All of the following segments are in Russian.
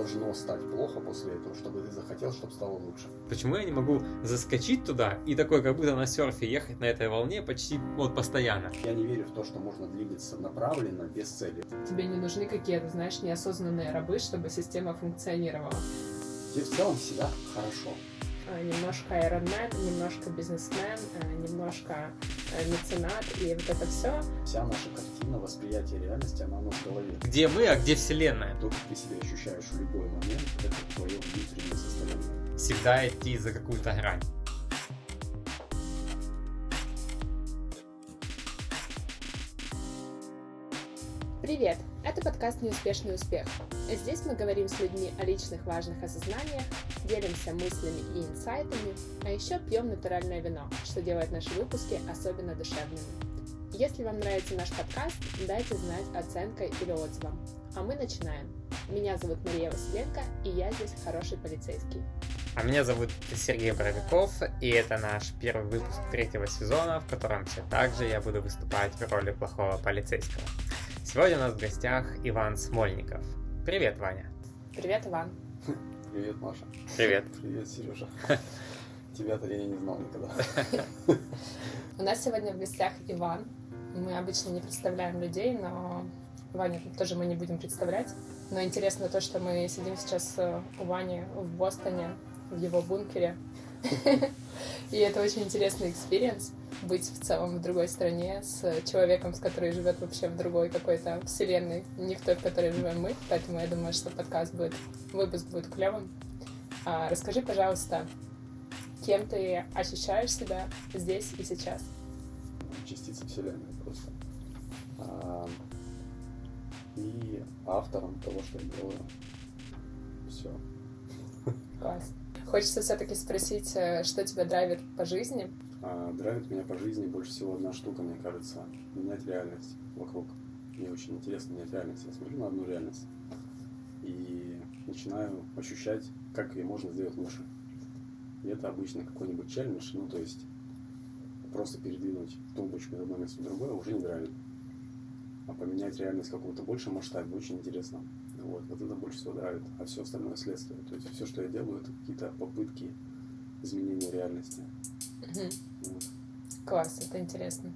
должно стать плохо после этого, чтобы ты захотел, чтобы стало лучше. Почему я не могу заскочить туда и такой, как будто на серфе, ехать на этой волне почти вот постоянно? Я не верю в то, что можно двигаться направленно, без цели. Тебе не нужны какие-то, знаешь, неосознанные рабы, чтобы система функционировала. Тебе в целом всегда хорошо. А, немножко Iron немножко бизнесмен, а, немножко э, меценат, и вот это все. Вся наша картина восприятия реальности, она у нас в голове. Где мы, а где Вселенная? То, как ты себя ощущаешь в любой момент, это твое внутреннее состояние. Всегда идти за какую-то грань. Привет! Это подкаст «Неуспешный успех». Здесь мы говорим с людьми о личных важных осознаниях, делимся мыслями и инсайтами, а еще пьем натуральное вино, что делает наши выпуски особенно душевными. Если вам нравится наш подкаст, дайте знать оценкой или отзывом. А мы начинаем. Меня зовут Мария Василенко, и я здесь хороший полицейский. А меня зовут Сергей Боровиков, и это наш первый выпуск третьего сезона, в котором все так же я буду выступать в роли плохого полицейского. Сегодня у нас в гостях Иван Смольников. Привет, Ваня. Привет, Иван. Привет, Маша. Привет. Привет, Сережа. Тебя-то я не знал никогда. У нас сегодня в гостях Иван. Мы обычно не представляем людей, но Ваню тоже мы не будем представлять. Но интересно то, что мы сидим сейчас э, у Вани в Бостоне, в его бункере. И это очень интересный experience быть в целом в другой стране с человеком, с которым живет вообще в другой какой-то вселенной, не в той, в которой живем мы. Поэтому я думаю, что подкаст будет, выпуск будет клевым. А, расскажи, пожалуйста, кем ты ощущаешь себя здесь и сейчас? Частица вселенной просто. А, и автором того, что я делаю. Все. Класс. Хочется все-таки спросить, э, что тебя драйвит по жизни? А, драйвит меня по жизни больше всего одна штука, мне кажется. Менять реальность вокруг. Мне очень интересно менять реальность. Я смотрю на одну реальность и начинаю ощущать, как ее можно сделать лучше. И это обычно какой-нибудь челлендж, ну то есть просто передвинуть тумбочку из одного места в другое уже не драйвит. А поменять реальность в каком-то большем масштабе очень интересно. Вот, вот это больше всего драйвит, а все остальное следствие. То есть все, что я делаю, это какие-то попытки изменения реальности. Угу. Вот. Класс, это интересно.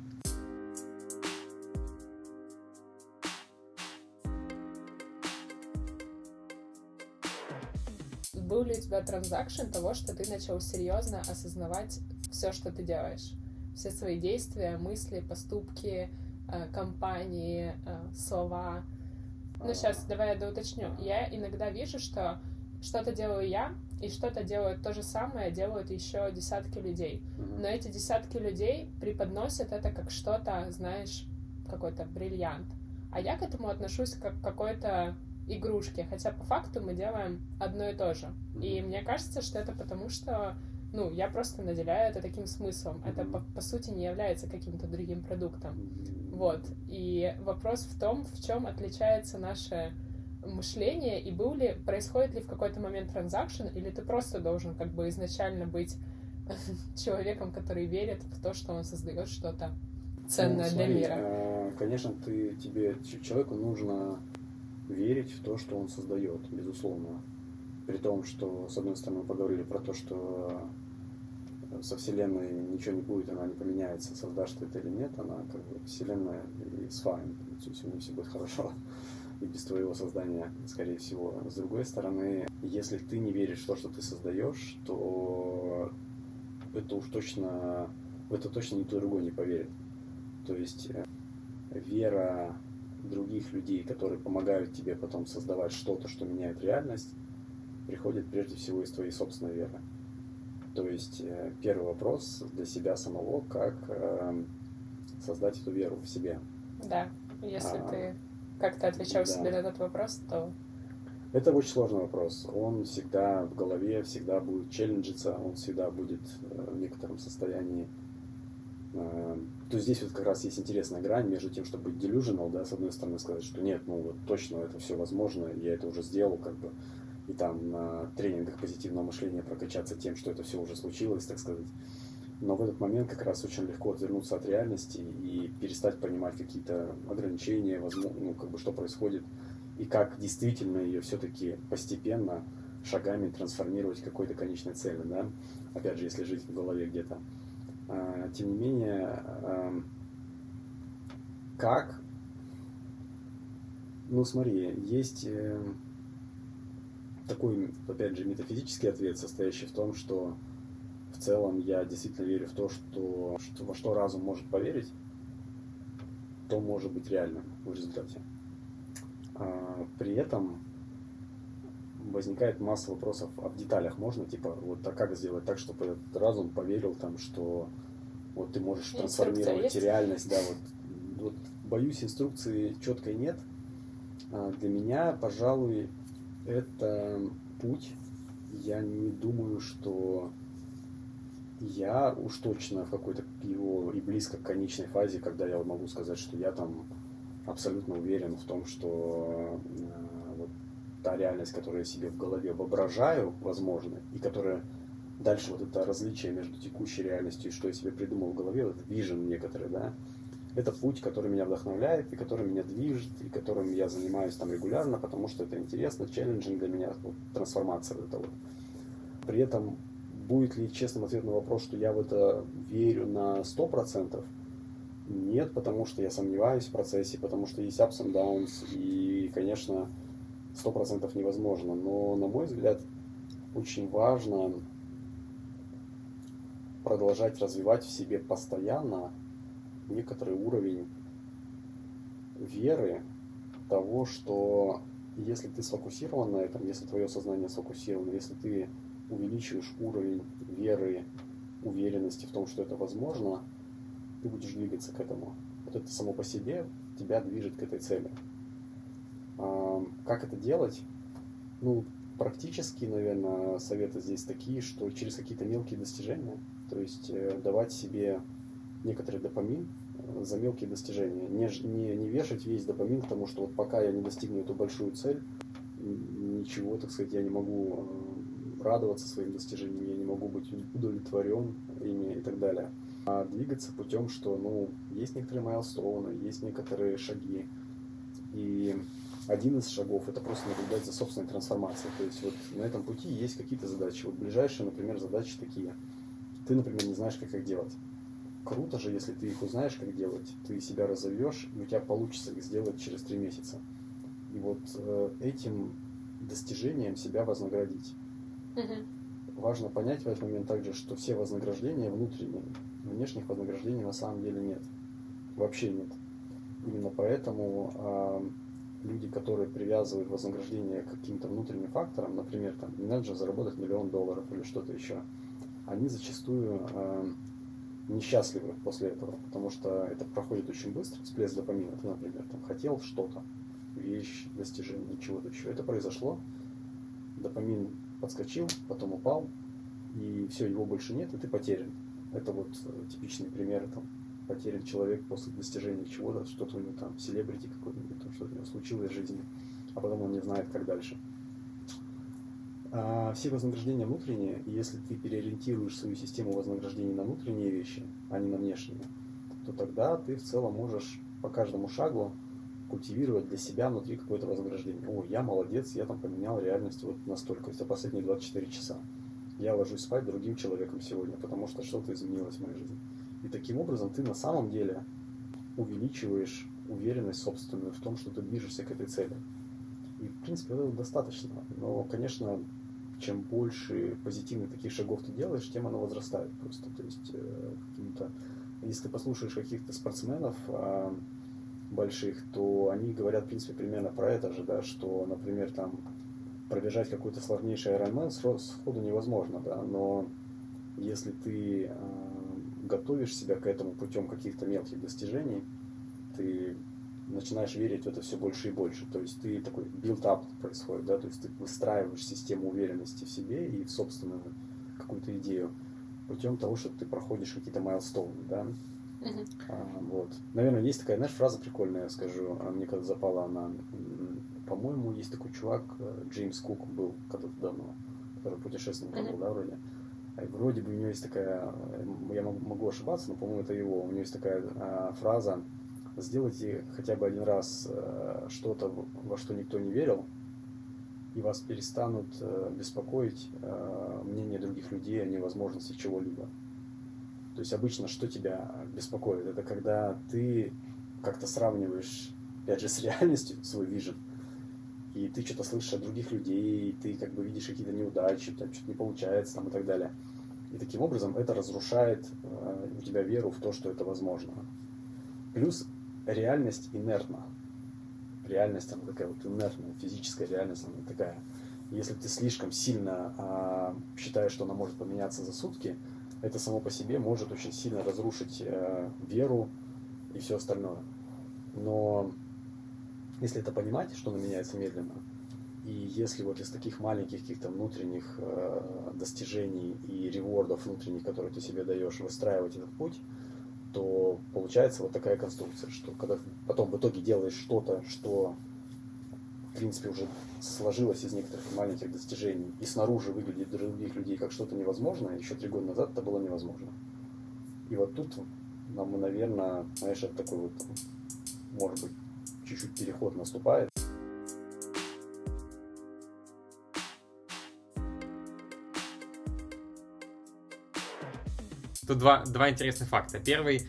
Был ли у тебя транзакшн того, что ты начал серьезно осознавать все, что ты делаешь? Все свои действия, мысли, поступки, э, компании, э, слова. Ну, сейчас давай я доуточню. Я иногда вижу, что что-то делаю я, и что-то делают то же самое, делают еще десятки людей. Но эти десятки людей преподносят это как что-то, знаешь, какой-то бриллиант. А я к этому отношусь как к какой-то игрушке, хотя по факту мы делаем одно и то же. И мне кажется, что это потому, что ну, я просто наделяю это таким смыслом. Это, по, по сути, не является каким-то другим продуктом. Вот. И вопрос в том, в чем отличается наше мышление, и был ли, происходит ли в какой-то момент транзакшн, или ты просто должен как бы изначально быть человеком, который верит в то, что он создает что-то ценное ну, смотри, для мира. Э, конечно, ты, тебе, человеку нужно верить в то, что он создает, безусловно. При том, что, с одной стороны, мы поговорили про то, что со Вселенной ничего не будет, она не поменяется, создашь ты это или нет, она как бы Вселенная и с у нее все будет хорошо и без твоего создания, скорее всего. С другой стороны, если ты не веришь в то, что ты создаешь, то это уж точно, в это точно никто другой не поверит. То есть э, вера других людей, которые помогают тебе потом создавать что-то, что меняет реальность, приходит прежде всего из твоей собственной веры. То есть э, первый вопрос для себя самого, как э, создать эту веру в себе. Да, если а, ты как-то отвечал да. себе на этот вопрос, то... Это очень сложный вопрос. Он всегда в голове, всегда будет челленджиться, он всегда будет э, в некотором состоянии. Э, то здесь вот как раз есть интересная грань между тем, чтобы быть delusional, да, с одной стороны сказать, что нет, ну вот точно это все возможно, я это уже сделал, как бы, и там на тренингах позитивного мышления прокачаться тем, что это все уже случилось, так сказать. Но в этот момент как раз очень легко отвернуться от реальности и перестать понимать какие-то ограничения, возможно, ну, как бы что происходит, и как действительно ее все-таки постепенно шагами трансформировать к какой-то конечной цели, да, опять же, если жить в голове где-то. А, тем не менее, как, ну смотри, есть э, такой, опять же, метафизический ответ, состоящий в том, что в целом я действительно верю в то, что, что во что разум может поверить, то может быть реальным в результате. А, при этом возникает масса вопросов, а в деталях можно, типа, вот а как сделать так, чтобы этот разум поверил там, что вот ты можешь трансформировать реальность, да, вот, вот боюсь, инструкции четкой нет. А для меня, пожалуй, это путь. Я не думаю, что я уж точно в какой-то его и близко к конечной фазе, когда я могу сказать, что я там абсолютно уверен в том, что э, вот та реальность, которую я себе в голове воображаю, возможно, и которая дальше вот это различие между текущей реальностью и что я себе придумал в голове, вот vision некоторые, да, это путь, который меня вдохновляет, и который меня движет, и которым я занимаюсь там регулярно, потому что это интересно, челленджинг для меня, вот, трансформация вот эта вот. При этом будет ли честным ответ на вопрос, что я в это верю на 100%? Нет, потому что я сомневаюсь в процессе, потому что есть ups and downs, и, конечно, 100% невозможно. Но, на мой взгляд, очень важно продолжать развивать в себе постоянно некоторый уровень веры того, что если ты сфокусирован на этом, если твое сознание сфокусировано, если ты увеличиваешь уровень веры, уверенности в том, что это возможно, ты будешь двигаться к этому. Вот это само по себе тебя движет к этой цели. Как это делать? Ну, практически, наверное, советы здесь такие, что через какие-то мелкие достижения, то есть э, давать себе некоторый допамин э, за мелкие достижения. Не, не, не вешать весь допамин к тому, что вот пока я не достигну эту большую цель, ничего, так сказать, я не могу э, радоваться своим достижениям, я не могу быть удовлетворен ими и так далее. А двигаться путем, что, ну, есть некоторые майлстоуны, есть некоторые шаги. И один из шагов это просто наблюдать за собственной трансформацией. То есть вот на этом пути есть какие-то задачи. Вот ближайшие, например, задачи такие. Ты, например, не знаешь, как их делать круто же, если ты их узнаешь, как делать, ты себя разовьешь, и у тебя получится их сделать через три месяца. И вот э, этим достижением себя вознаградить. Угу. Важно понять в этот момент также, что все вознаграждения внутренние, внешних вознаграждений на самом деле нет. Вообще нет. Именно поэтому э, люди, которые привязывают вознаграждение к каким-то внутренним факторам, например, там, надо же заработать миллион долларов или что-то еще, они зачастую э, несчастливы после этого, потому что это проходит очень быстро, всплеск допамина. Ты, например, там, хотел что-то, вещь, достижение, чего-то еще. Это произошло, допамин подскочил, потом упал, и все, его больше нет, и ты потерян. Это вот э, типичный пример, там, потерян человек после достижения чего-то, что-то у него там, селебрити какой-нибудь, что-то у него случилось в жизни, а потом он не знает, как дальше. А все вознаграждения внутренние, и если ты переориентируешь свою систему вознаграждений на внутренние вещи, а не на внешние, то тогда ты в целом можешь по каждому шагу культивировать для себя внутри какое-то вознаграждение. О, я молодец, я там поменял реальность вот настолько, за последние 24 часа. Я ложусь спать другим человеком сегодня, потому что что-то изменилось в моей жизни. И таким образом ты на самом деле увеличиваешь уверенность собственную в том, что ты движешься к этой цели. И, в принципе, этого достаточно. Но, конечно, чем больше позитивных таких шагов ты делаешь, тем оно возрастает просто. То есть э, каким-то, если ты послушаешь каких-то спортсменов э, больших, то они говорят, в принципе, примерно про это же, да, что, например, там пробежать какой-то сложнейший Ironman сходу невозможно, да, но если ты э, готовишь себя к этому путем каких-то мелких достижений, ты начинаешь верить в это все больше и больше. То есть ты такой build-up происходит, да, то есть ты выстраиваешь систему уверенности в себе и в собственную какую-то идею путем того, что ты проходишь какие-то майлстоуны, да. Uh-huh. А, вот. Наверное, есть такая, знаешь, фраза прикольная, я скажу, а мне когда запала она, по-моему, есть такой чувак, э, Джеймс Кук был когда-то давно, который путешественник uh-huh. был, да, вроде. И вроде бы у него есть такая, я могу ошибаться, но, по-моему, это его, у него есть такая а, фраза, сделайте хотя бы один раз э, что-то, во что никто не верил, и вас перестанут э, беспокоить э, мнение других людей о невозможности чего-либо. То есть обычно что тебя беспокоит? Это когда ты как-то сравниваешь, опять же, с реальностью свой вижен, и ты что-то слышишь от других людей, и ты как бы видишь какие-то неудачи, тебя что-то не получается там, и так далее. И таким образом это разрушает э, у тебя веру в то, что это возможно. Плюс реальность инертна. Реальность, она такая вот инертная, физическая реальность, она такая. Если ты слишком сильно э, считаешь, что она может поменяться за сутки, это само по себе может очень сильно разрушить э, веру и все остальное. Но если это понимать, что она меняется медленно, и если вот из таких маленьких каких-то внутренних э, достижений и ревордов внутренних, которые ты себе даешь, выстраивать этот путь, то получается вот такая конструкция, что когда потом в итоге делаешь что-то, что в принципе уже сложилось из некоторых маленьких достижений, и снаружи выглядит для других людей как что-то невозможное, еще три года назад это было невозможно. И вот тут нам, наверное, знаешь, это такой вот, может быть, чуть-чуть переход наступает. Тут два, два интересных факта. Первый,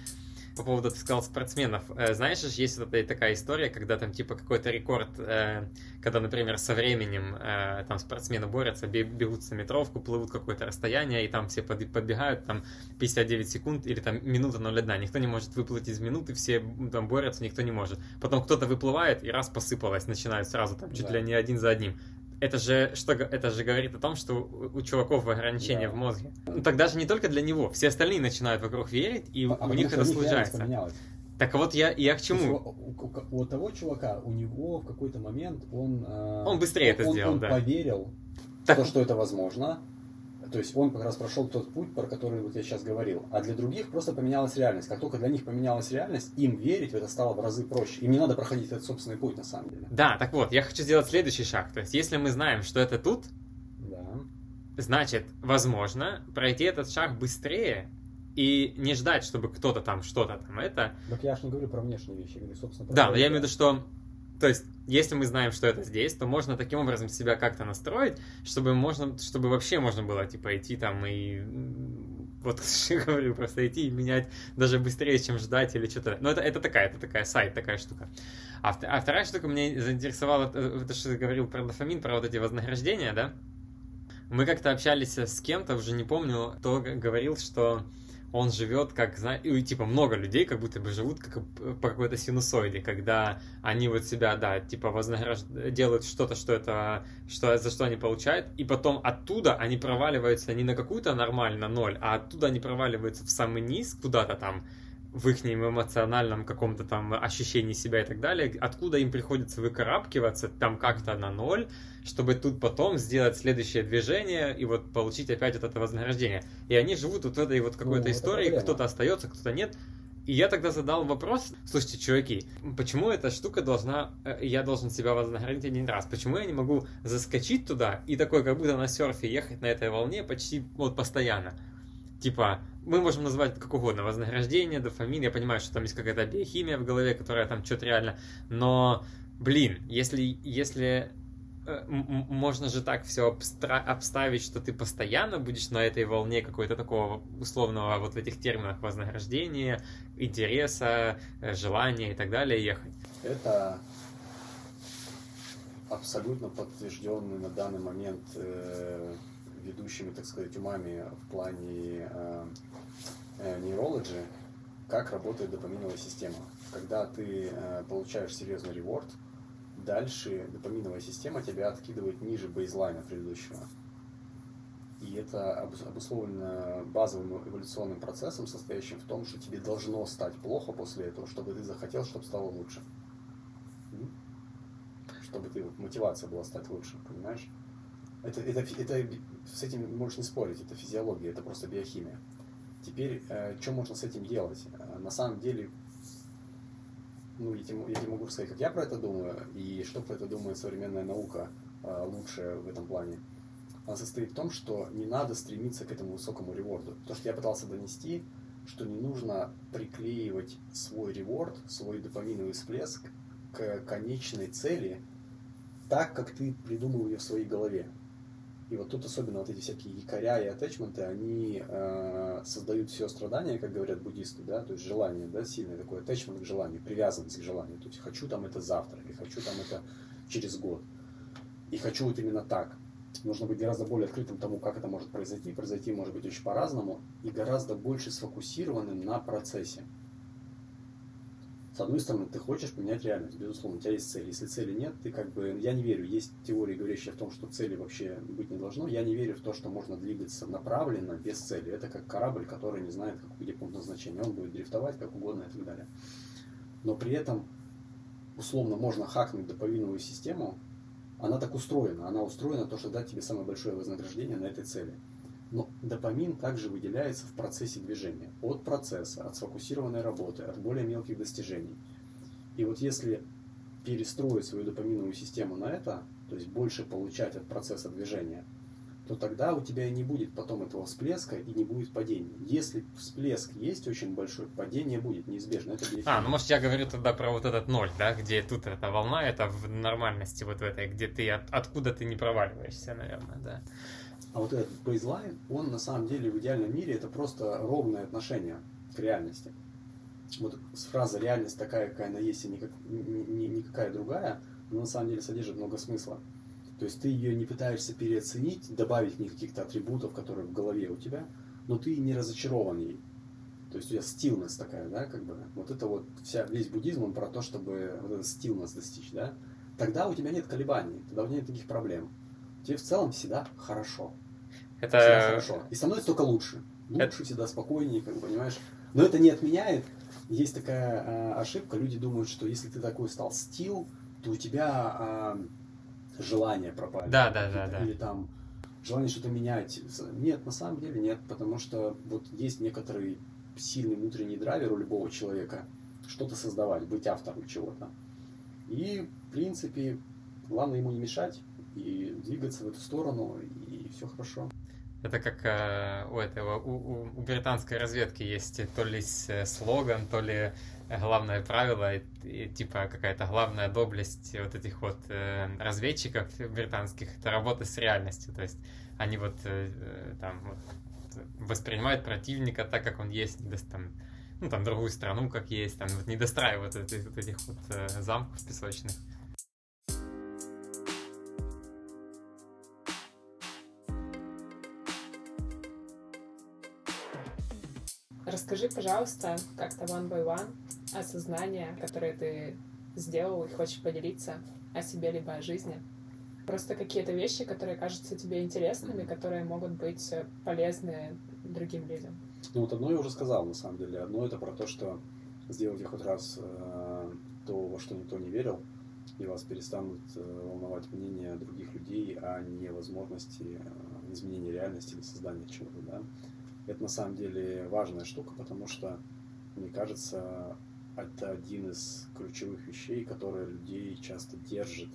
по поводу, ты сказал, спортсменов. Э, знаешь, есть вот эта такая история, когда там типа какой-то рекорд, э, когда, например, со временем э, там спортсмены борются, бегут на метровку, плывут какое-то расстояние, и там все подбегают, там 59 секунд или там минута 0,1. Никто не может выплыть из минуты, все там борются, никто не может. Потом кто-то выплывает, и раз посыпалось, начинают сразу там чуть да. ли не один за одним это же, что, это же говорит о том, что у, у чуваков ограничения да. в мозге. Ну, тогда же не только для него, все остальные начинают вокруг верить, и а, у них это случается. Так вот я, я к чему? У, у, у того чувака, у него в какой-то момент он... Э, он быстрее он, это сделал, он да. поверил так... в то, что это возможно, то есть он как раз прошел тот путь, про который вот я сейчас говорил. А для других просто поменялась реальность. Как только для них поменялась реальность, им верить в это стало в разы проще. Им не надо проходить этот собственный путь на самом деле. Да, так вот, я хочу сделать следующий шаг. То есть если мы знаем, что это тут, да. значит, возможно, пройти этот шаг быстрее, и не ждать, чтобы кто-то там что-то там это. Так я же не говорю про внешние вещи, я говорю, собственно, про Да, но я имею в виду, что то есть, если мы знаем, что это здесь, то можно таким образом себя как-то настроить, чтобы можно, чтобы вообще можно было, типа, идти там и вот говорю, просто идти и менять даже быстрее, чем ждать или что-то. Но это, это такая, это такая сайт, такая штука. А, а вторая штука меня заинтересовала, это что ты говорил про дофамин, про вот эти вознаграждения, да? Мы как-то общались с кем-то, уже не помню, кто говорил, что он живет как, знаете, типа много людей как будто бы живут как по какой-то синусоиде, когда они вот себя, да, типа вознаграждают, делают что-то, что это, что, за что они получают, и потом оттуда они проваливаются не на какую-то нормально ноль, а оттуда они проваливаются в самый низ, куда-то там, в их эмоциональном каком-то там ощущении себя и так далее, откуда им приходится выкарабкиваться там как-то на ноль, чтобы тут потом сделать следующее движение и вот получить опять вот это вознаграждение. И они живут вот в этой вот какой-то ну, истории, кто-то остается, кто-то нет. И я тогда задал вопрос, слушайте, чуваки, почему эта штука должна, э, я должен себя вознаградить один раз? Почему я не могу заскочить туда и такой, как будто на серфе ехать на этой волне почти вот постоянно? Типа, мы можем назвать это как угодно, вознаграждение, дофамин, я понимаю, что там есть какая-то биохимия в голове, которая там что-то реально, но, блин, если, если можно же так все обстра- обставить, что ты постоянно будешь на этой волне какой-то такого условного вот в этих терминах вознаграждения, интереса, э, желания и так далее ехать. Это абсолютно подтвержденный на данный момент э, ведущими, так сказать, умами в плане э, э, нейрологии, как работает допаминовая система. Когда ты э, получаешь серьезный реворд, дальше допаминовая система тебя откидывает ниже бейзлайна предыдущего. И это обусловлено базовым эволюционным процессом, состоящим в том, что тебе должно стать плохо после этого, чтобы ты захотел, чтобы стало лучше. Чтобы ты, мотивация была стать лучше, понимаешь? Это, это, это, с этим можешь не спорить, это физиология, это просто биохимия. Теперь, э, что можно с этим делать? Э, на самом деле, ну, я тебе, я тебе могу сказать, как я про это думаю, и что про это думает современная наука э, лучше в этом плане. Она состоит в том, что не надо стремиться к этому высокому реворду. То, что я пытался донести, что не нужно приклеивать свой реворд, свой допаминовый всплеск к конечной цели так, как ты придумал ее в своей голове. И вот тут особенно вот эти всякие якоря и атачменты, они э, создают все страдания, как говорят буддисты, да, то есть желание, да, сильное такое атачмент к желанию, привязанность к желанию. То есть хочу там это завтра, или хочу там это через год. И хочу вот именно так. Нужно быть гораздо более открытым тому, как это может произойти. Произойти может быть очень по-разному и гораздо больше сфокусированным на процессе. С одной стороны, ты хочешь поменять реальность, безусловно, у тебя есть цель. Если цели нет, ты как бы... Я не верю, есть теории, говорящие о том, что цели вообще быть не должно. Я не верю в то, что можно двигаться направленно, без цели. Это как корабль, который не знает, как, где пункт назначения. Он будет дрифтовать как угодно и так далее. Но при этом, условно, можно хакнуть доповинную систему. Она так устроена. Она устроена то, что дать тебе самое большое вознаграждение на этой цели. Но допамин также выделяется в процессе движения. От процесса, от сфокусированной работы, от более мелких достижений. И вот если перестроить свою допаминовую систему на это, то есть больше получать от процесса движения, то тогда у тебя и не будет потом этого всплеска и не будет падения. Если всплеск есть очень большой, падение будет неизбежно. Это а, ну может я говорю тогда про вот этот ноль, да, где тут эта волна, это в нормальности вот в этой, где ты от, откуда ты не проваливаешься, наверное, да. А вот этот бейзлайн, он на самом деле в идеальном мире это просто ровное отношение к реальности. Вот фраза «реальность такая, какая она есть, и никак, ни, никакая другая», она на самом деле содержит много смысла. То есть ты ее не пытаешься переоценить, добавить в ней каких-то атрибутов, которые в голове у тебя, но ты не разочарован ей. То есть у тебя стилность такая, да, как бы. Вот это вот вся, весь буддизм, он про то, чтобы вот этот стилность достичь, да. Тогда у тебя нет колебаний, тогда у тебя нет таких проблем. Тебе в целом всегда хорошо. Это... хорошо. И становится только лучше. Лучше, это... всегда спокойнее, как бы, понимаешь? Но это не отменяет. Есть такая э, ошибка. Люди думают, что если ты такой стал стил, то у тебя э, желание пропали. Да, да, да, да. Или там желание что-то менять. Нет, на самом деле нет, потому что вот есть некоторый сильный внутренний драйвер у любого человека что-то создавать, быть автором чего-то. И, в принципе, главное ему не мешать и двигаться в эту сторону, и все хорошо. Это как э, у этого, у, у, у британской разведки есть то ли слоган, то ли главное правило, и, и, типа какая-то главная доблесть вот этих вот э, разведчиков британских, это работа с реальностью. То есть они вот э, э там вот, воспринимают противника так, как он есть, не там, ну там другую страну, как есть, там вот не достраивают этих, вот этих вот э, замков песочных. Расскажи, пожалуйста, как-то one by one осознание, которое ты сделал и хочешь поделиться о себе либо о жизни. Просто какие-то вещи, которые кажутся тебе интересными, которые могут быть полезны другим людям. Ну вот одно я уже сказал, на самом деле. Одно это про то, что сделайте хоть раз э, то, во что никто не верил, и вас перестанут э, волновать мнения других людей, а не возможности э, изменения реальности или создания чего-то, да. Это на самом деле важная штука, потому что, мне кажется, это один из ключевых вещей, которые людей часто держит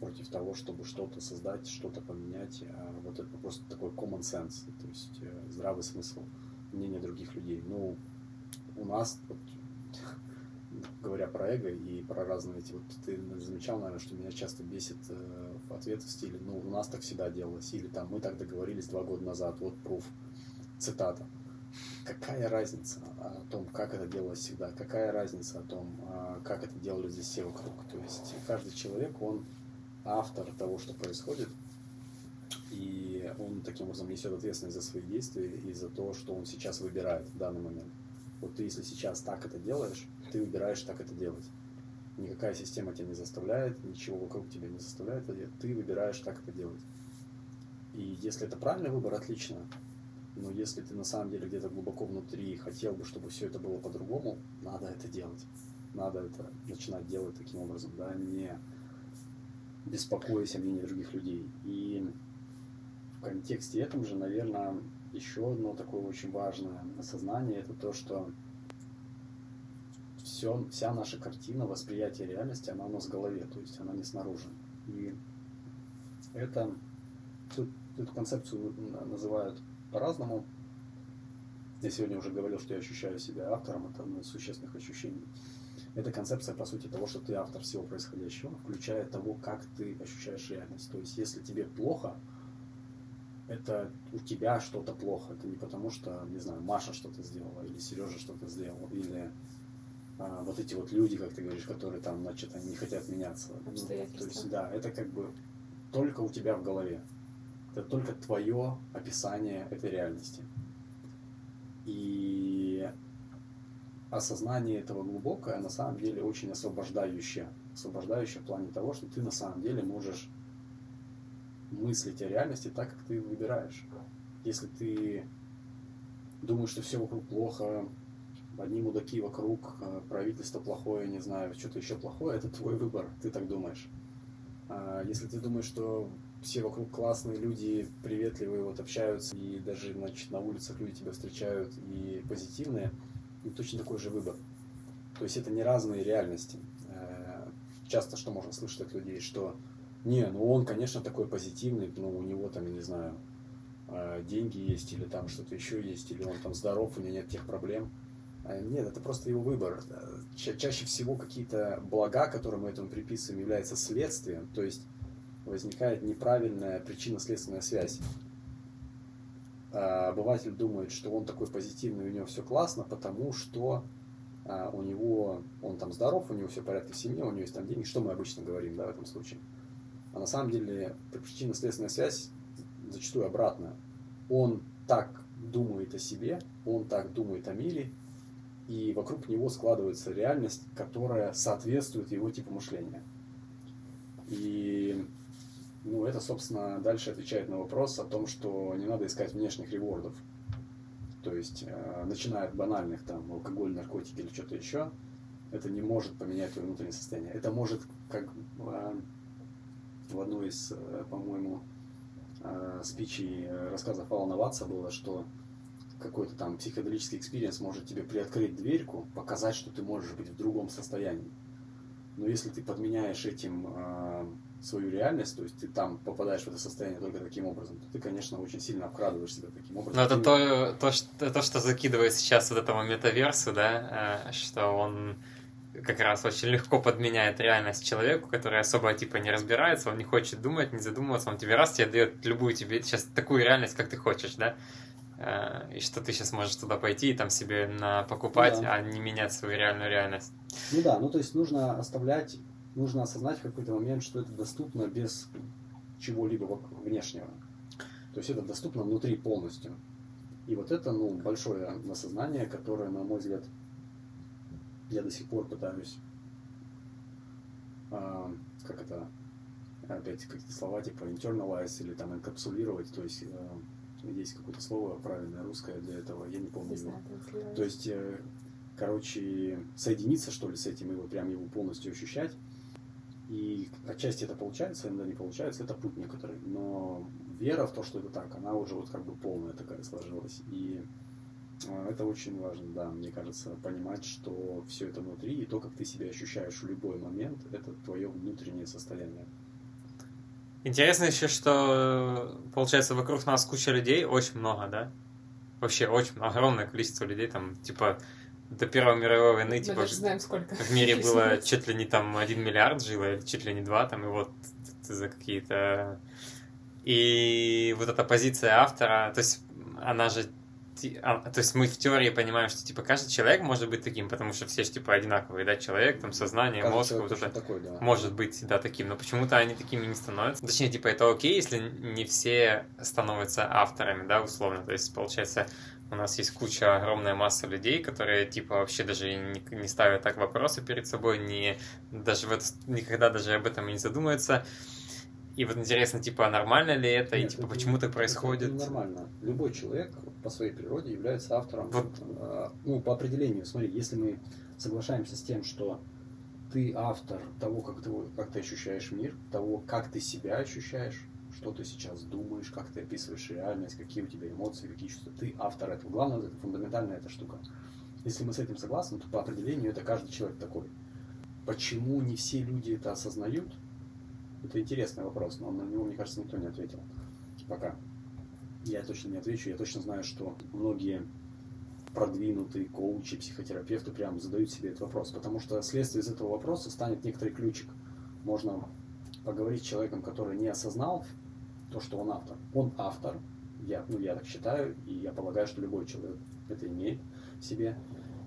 против того, чтобы что-то создать, что-то поменять. А вот это просто такой common sense, то есть э, здравый смысл мнения других людей. Ну, у нас, вот, говоря про эго и про разные эти, вот ты замечал, наверное, что меня часто бесит э, ответ в стиле, ну, у нас так всегда делалось, или там, мы так договорились два года назад, вот пруф цитата. Какая разница о том, как это делалось всегда? Какая разница о том, а, как это делали здесь все вокруг? То есть каждый человек, он автор того, что происходит, и он таким образом несет ответственность за свои действия и за то, что он сейчас выбирает в данный момент. Вот ты, если сейчас так это делаешь, ты выбираешь так это делать. Никакая система тебя не заставляет, ничего вокруг тебя не заставляет, ты выбираешь так это делать. И если это правильный выбор, отлично. Но если ты на самом деле где-то глубоко внутри хотел бы, чтобы все это было по-другому, надо это делать. Надо это начинать делать таким образом, да, не беспокоясь о мнении других людей. И в контексте этом же, наверное, еще одно такое очень важное осознание, это то, что все, вся наша картина, восприятие реальности, она у нас в голове, то есть она не снаружи. И это, эту концепцию называют по-разному. Я сегодня уже говорил, что я ощущаю себя автором, это одно из существенных ощущений. Это концепция, по сути, того, что ты автор всего происходящего, включая того, как ты ощущаешь реальность. То есть, если тебе плохо, это у тебя что-то плохо. Это не потому, что, не знаю, Маша что-то сделала, или Сережа что-то сделал, или а, вот эти вот люди, как ты говоришь, которые там, значит, они не хотят меняться. Ну, то есть, да, это как бы только у тебя в голове. Это только твое описание этой реальности. И осознание этого глубокое на самом деле очень освобождающее. Освобождающее в плане того, что ты на самом деле можешь мыслить о реальности так, как ты выбираешь. Если ты думаешь, что все вокруг плохо, одни мудаки вокруг, э, правительство плохое, не знаю, что-то еще плохое, это твой выбор, ты так думаешь. А если ты думаешь, что все вокруг классные люди, приветливые, вот общаются, и даже значит, на улицах люди тебя встречают и позитивные, и точно такой же выбор. То есть это не разные реальности. Э, часто что можно слышать от людей, что не, ну он, конечно, такой позитивный, но у него там, я не знаю, э, деньги есть, или там что-то еще есть, или он там здоров, у него нет тех проблем. А нет, это просто его выбор. Ча чаще всего какие-то блага, которые мы этому приписываем, являются следствием, то есть возникает неправильная причинно-следственная связь. А обыватель думает, что он такой позитивный, у него все классно, потому что а, у него, он там здоров, у него все в порядке в семье, у него есть там деньги, что мы обычно говорим, да, в этом случае. А на самом деле причинно-следственная связь зачастую обратная. Он так думает о себе, он так думает о мире, и вокруг него складывается реальность, которая соответствует его типу мышления. И ну, это, собственно, дальше отвечает на вопрос о том, что не надо искать внешних ревордов. То есть, э, начиная от банальных, там, алкоголь, наркотики или что-то еще, это не может поменять твое внутреннее состояние. Это может, как э, в одной из, э, по-моему, э, спичей э, рассказов Алана Ватса было, что какой-то там психоделический experience может тебе приоткрыть дверьку, показать, что ты можешь быть в другом состоянии. Но если ты подменяешь этим э, свою реальность, то есть ты там попадаешь в это состояние только таким образом, то ты, конечно, очень сильно обкрадываешь себя таким образом. Но это то, то, что, то, что закидывает сейчас вот этому метаверсу, да, э, что он как раз очень легко подменяет реальность человеку, который особо типа не разбирается, он не хочет думать, не задумываться, он тебе раз тебе дает любую тебе сейчас такую реальность, как ты хочешь, да, и что ты сейчас можешь туда пойти и там себе на покупать, да. а не менять свою реальную реальность. Ну да, ну то есть нужно оставлять, нужно осознать в какой-то момент, что это доступно без чего-либо внешнего. То есть это доступно внутри полностью. И вот это, ну, большое осознание, которое, на мой взгляд, я до сих пор пытаюсь, а, как это, опять какие-то слова типа internalize или там инкапсулировать, то есть а, есть какое-то слово правильное русское для этого, я не помню его. То есть, э, короче, соединиться что ли с этим и вот прям его полностью ощущать. И отчасти это получается, иногда не получается, это путь некоторый. Но вера в то, что это так, она уже вот как бы полная такая сложилась. И а, это очень важно, да, мне кажется, понимать, что все это внутри, и то, как ты себя ощущаешь в любой момент, это твое внутреннее состояние. Интересно еще, что получается вокруг нас куча людей, очень много, да? Вообще очень огромное количество людей, там, типа, до Первой мировой войны, Мы типа, знаем, сколько. в мире было чуть ли не там один миллиард жило, или чуть ли не два, там, и вот за какие-то... И вот эта позиция автора, то есть она же а, то есть мы в теории понимаем, что типа каждый человек может быть таким, потому что все же типа одинаковые, да, человек, там сознание, каждый мозг, вот это такой, да. может быть, да, таким, но почему-то они такими не становятся. Точнее, типа это окей, если не все становятся авторами, да, условно. То есть получается у нас есть куча, огромная масса людей, которые типа вообще даже не, не ставят так вопросы перед собой, не даже в это, никогда даже об этом и не задумываются. И вот интересно, типа, нормально ли это, Нет, и типа, это, почему так происходит? Это нормально. Любой человек по своей природе является автором. Вот. Э, ну, по определению, смотри, если мы соглашаемся с тем, что ты автор того, как ты, как ты ощущаешь мир, того, как ты себя ощущаешь, что ты сейчас думаешь, как ты описываешь реальность, какие у тебя эмоции, какие чувства. Ты автор этого. Главное, это фундаментальная эта штука. Если мы с этим согласны, то по определению это каждый человек такой. Почему не все люди это осознают – это интересный вопрос, но на него, мне кажется, никто не ответил пока. Я точно не отвечу. Я точно знаю, что многие продвинутые коучи, психотерапевты прям задают себе этот вопрос, потому что следствие из этого вопроса станет некоторый ключик. Можно поговорить с человеком, который не осознал то, что он автор. Он автор, я, ну, я так считаю, и я полагаю, что любой человек это имеет в себе.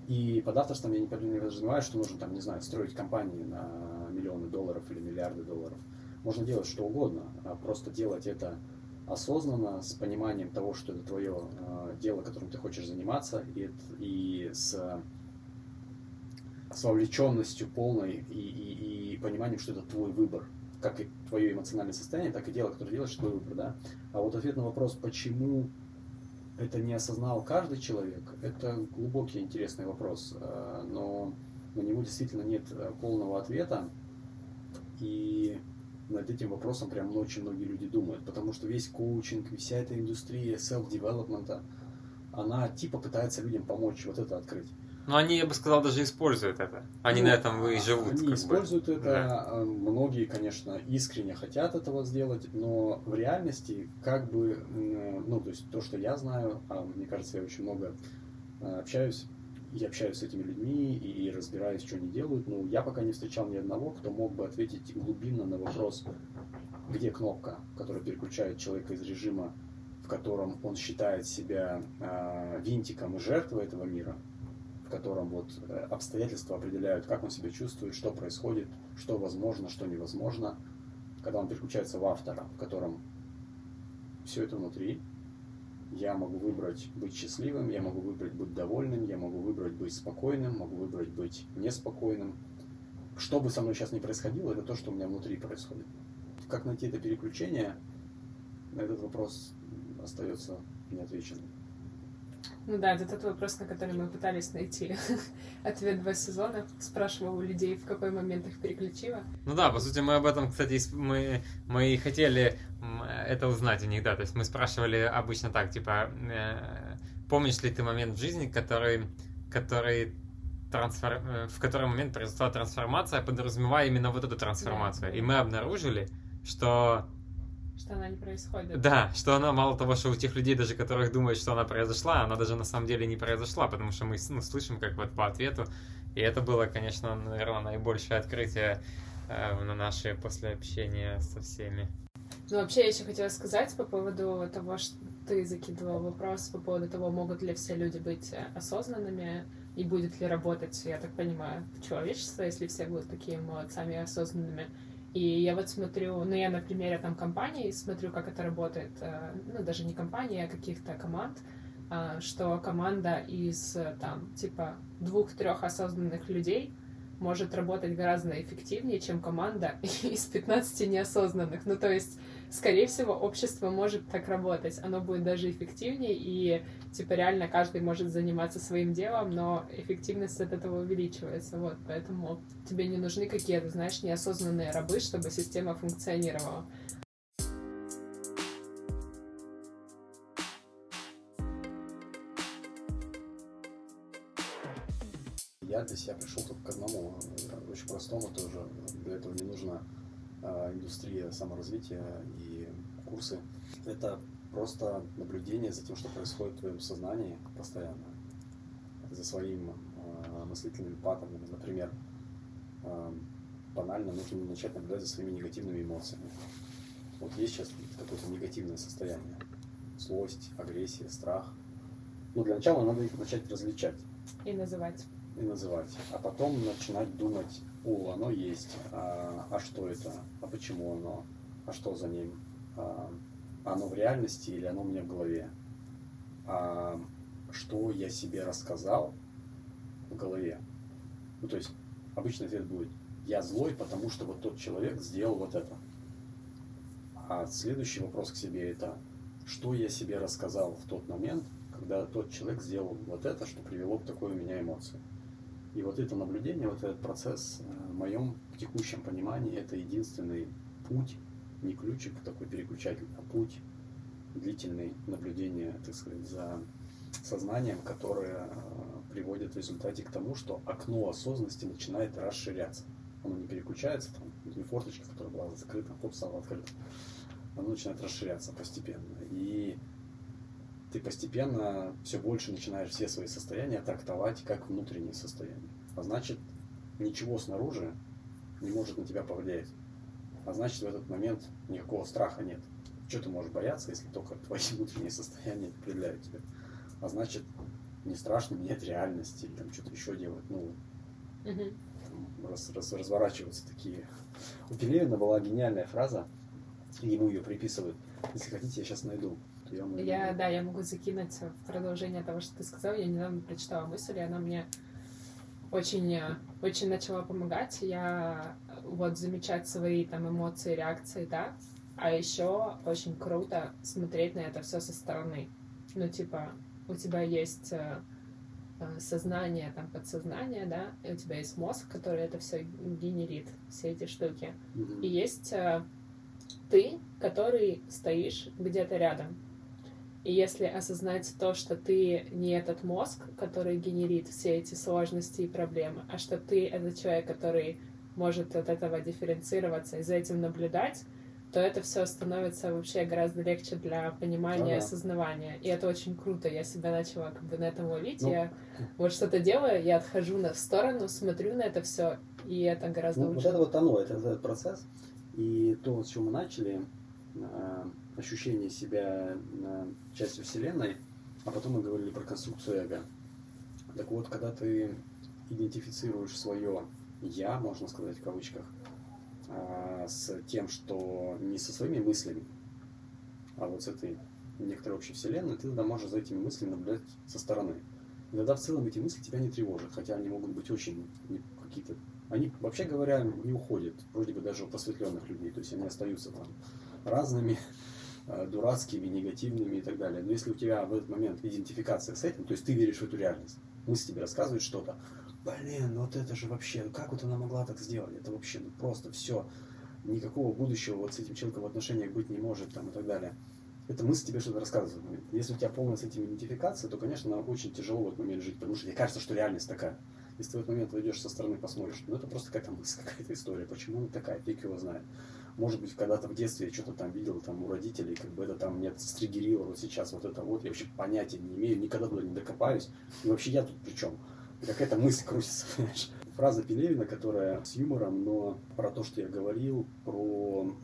И под авторством я не подразумеваю, что нужно, там, не знаю, строить компании на миллионы долларов или миллиарды долларов. Можно делать что угодно, а просто делать это осознанно, с пониманием того, что это твое э, дело, которым ты хочешь заниматься, и, и с, с вовлеченностью полной и, и, и пониманием, что это твой выбор, как и твое эмоциональное состояние, так и дело, которое делаешь, твой выбор, да. А вот ответ на вопрос, почему это не осознал каждый человек, это глубокий интересный вопрос, э, но на него действительно нет э, полного ответа, и над этим вопросом прям очень многие люди думают, потому что весь коучинг, вся эта индустрия селф-девелопмента, она типа пытается людям помочь вот это открыть. Но они, я бы сказал, даже используют это. Они ну, на этом и живут. Они используют бы. это. Да. А, многие, конечно, искренне хотят этого сделать, но в реальности, как бы, ну, то есть то, что я знаю, а мне кажется, я очень много а, общаюсь и общаюсь с этими людьми и, разбираюсь, что они делают. Но я пока не встречал ни одного, кто мог бы ответить глубинно на вопрос, где кнопка, которая переключает человека из режима, в котором он считает себя э, винтиком и жертвой этого мира, в котором вот э, обстоятельства определяют, как он себя чувствует, что происходит, что возможно, что невозможно, когда он переключается в автора, в котором все это внутри, я могу выбрать быть счастливым, я могу выбрать быть довольным, я могу выбрать быть спокойным, могу выбрать быть неспокойным. Что бы со мной сейчас ни происходило, это то, что у меня внутри происходит. Как найти это переключение, на этот вопрос остается неотвеченным. Ну да, это тот вопрос, на который мы пытались найти ответ два сезона. Спрашивал у людей, в какой момент их переключило. Ну да, по сути, мы об этом, кстати, мы, мы и хотели это узнать у них, да. То есть мы спрашивали обычно так, типа, э, помнишь ли ты момент в жизни, который, который трансфер... Э, в который момент произошла трансформация, подразумевая именно вот эту трансформацию. Да, И мы обнаружили, что что она не происходит. Да, что она мало того, что у тех людей, даже которых думают, что она произошла, она даже на самом деле не произошла, потому что мы ну, слышим как вот по ответу. И это было, конечно, наверное, наибольшее открытие э, на наше после общения со всеми. Ну, вообще, я еще хотела сказать по поводу того, что ты закидывал вопрос по поводу того, могут ли все люди быть э, осознанными и будет ли работать, я так понимаю, человечество, если все будут такими молодцами и осознанными. И я вот смотрю, ну я на примере там компании смотрю, как это работает, э, ну даже не компании, а каких-то команд, а, что команда из там типа двух-трех осознанных людей может работать гораздо эффективнее, чем команда из 15 неосознанных. Ну то есть скорее всего, общество может так работать. Оно будет даже эффективнее, и, типа, реально каждый может заниматься своим делом, но эффективность от этого увеличивается. Вот, поэтому тебе не нужны какие-то, знаешь, неосознанные рабы, чтобы система функционировала. Я для себя пришел только к одному, э, очень простому тоже. Для этого не нужно индустрия саморазвития и курсы. Это просто наблюдение за тем, что происходит в твоем сознании постоянно, за своим э, мыслительными паттернами. Например, э, банально нужно начать наблюдать за своими негативными эмоциями. Вот есть сейчас какое-то негативное состояние. Злость, агрессия, страх. Ну, для начала надо их начать различать. И называть. И называть. А потом начинать думать, о, оно есть, а, а что это, а почему оно, а что за ним, а, оно в реальности или оно у меня в голове, а, что я себе рассказал в голове. Ну, то есть, обычный ответ будет, я злой, потому что вот тот человек сделал вот это. А следующий вопрос к себе это, что я себе рассказал в тот момент, когда тот человек сделал вот это, что привело к такой у меня эмоции. И вот это наблюдение, вот этот процесс, э, в моем текущем понимании, это единственный путь, не ключик такой переключатель, а путь длительный наблюдения, так сказать, за сознанием, которое э, приводит в результате к тому, что окно осознанности начинает расширяться. Оно не переключается, там, не форточка, которая была закрыта, хоп, стала открыта. Оно начинает расширяться постепенно. И ты постепенно все больше начинаешь все свои состояния трактовать как внутренние состояния. А значит, ничего снаружи не может на тебя повлиять. А значит, в этот момент никакого страха нет. Что ты можешь бояться, если только твои внутренние состояния определяют тебя? А значит, не страшно менять реальность или там что-то еще делать. Ну, там раз, раз- разворачиваются такие. У Пелевина была гениальная фраза, ему ее приписывают. Если хотите, я сейчас найду. То Я, Я, да, я могу закинуть в продолжение того, что ты сказал. Я недавно прочитала мысль, и она мне очень, э, очень начала помогать. Я э, вот замечать свои там эмоции, реакции, да. А еще очень круто смотреть на это все со стороны. Ну, типа, у тебя есть э, сознание, там, подсознание, да, и у тебя есть мозг, который это все генерит, все эти штуки. Мгм. И есть ты, который стоишь где-то рядом. И если осознать то, что ты не этот мозг, который генерит все эти сложности и проблемы, а что ты этот человек, который может от этого дифференцироваться и за этим наблюдать, то это все становится вообще гораздо легче для понимания Ага. осознавания. И это очень круто. Я себя начала как бы на этом ловить. Ну. Я вот что-то делаю, я отхожу на, в сторону, смотрю на это все, и это гораздо Ну, вот лучше. это вот оно, это этот процесс. И то, с чего мы начали, э, ощущение себя э, частью Вселенной, а потом мы говорили про конструкцию эго. Так вот, когда ты идентифицируешь свое «я», можно сказать в кавычках, э, с тем, что не со своими мыслями, а вот с этой некоторой общей вселенной, ты тогда можешь за этими мыслями наблюдать со стороны. И тогда в целом эти мысли тебя не тревожат, хотя они могут быть очень какие-то... Они, вообще говоря, не уходят, вроде бы даже у просветленных людей, то есть они остаются там разными, дурацкими, негативными и так далее. Но если у тебя в этот момент идентификация с этим, то есть ты веришь в эту реальность, мысль тебе рассказывает что-то, блин, ну вот это же вообще, ну как вот она могла так сделать, это вообще ну просто все, никакого будущего вот с этим человеком в отношениях быть не может там и так далее. Эта мысль тебе что-то рассказывает. Если у тебя полная с этим идентификация, то, конечно, очень тяжело в этот момент жить, потому что тебе кажется, что реальность такая. Если ты в этот момент войдешь со стороны, посмотришь, ну это просто какая-то мысль, какая-то история. Почему она такая, фиг его знает. Может быть, когда-то в детстве я что-то там видел там у родителей, как бы это там меня стригерило, вот сейчас вот это вот, я вообще понятия не имею, никогда туда не докопаюсь. И вообще я тут при чем? Какая-то мысль крутится, понимаешь? Фраза Пелевина, которая с юмором, но про то, что я говорил, про,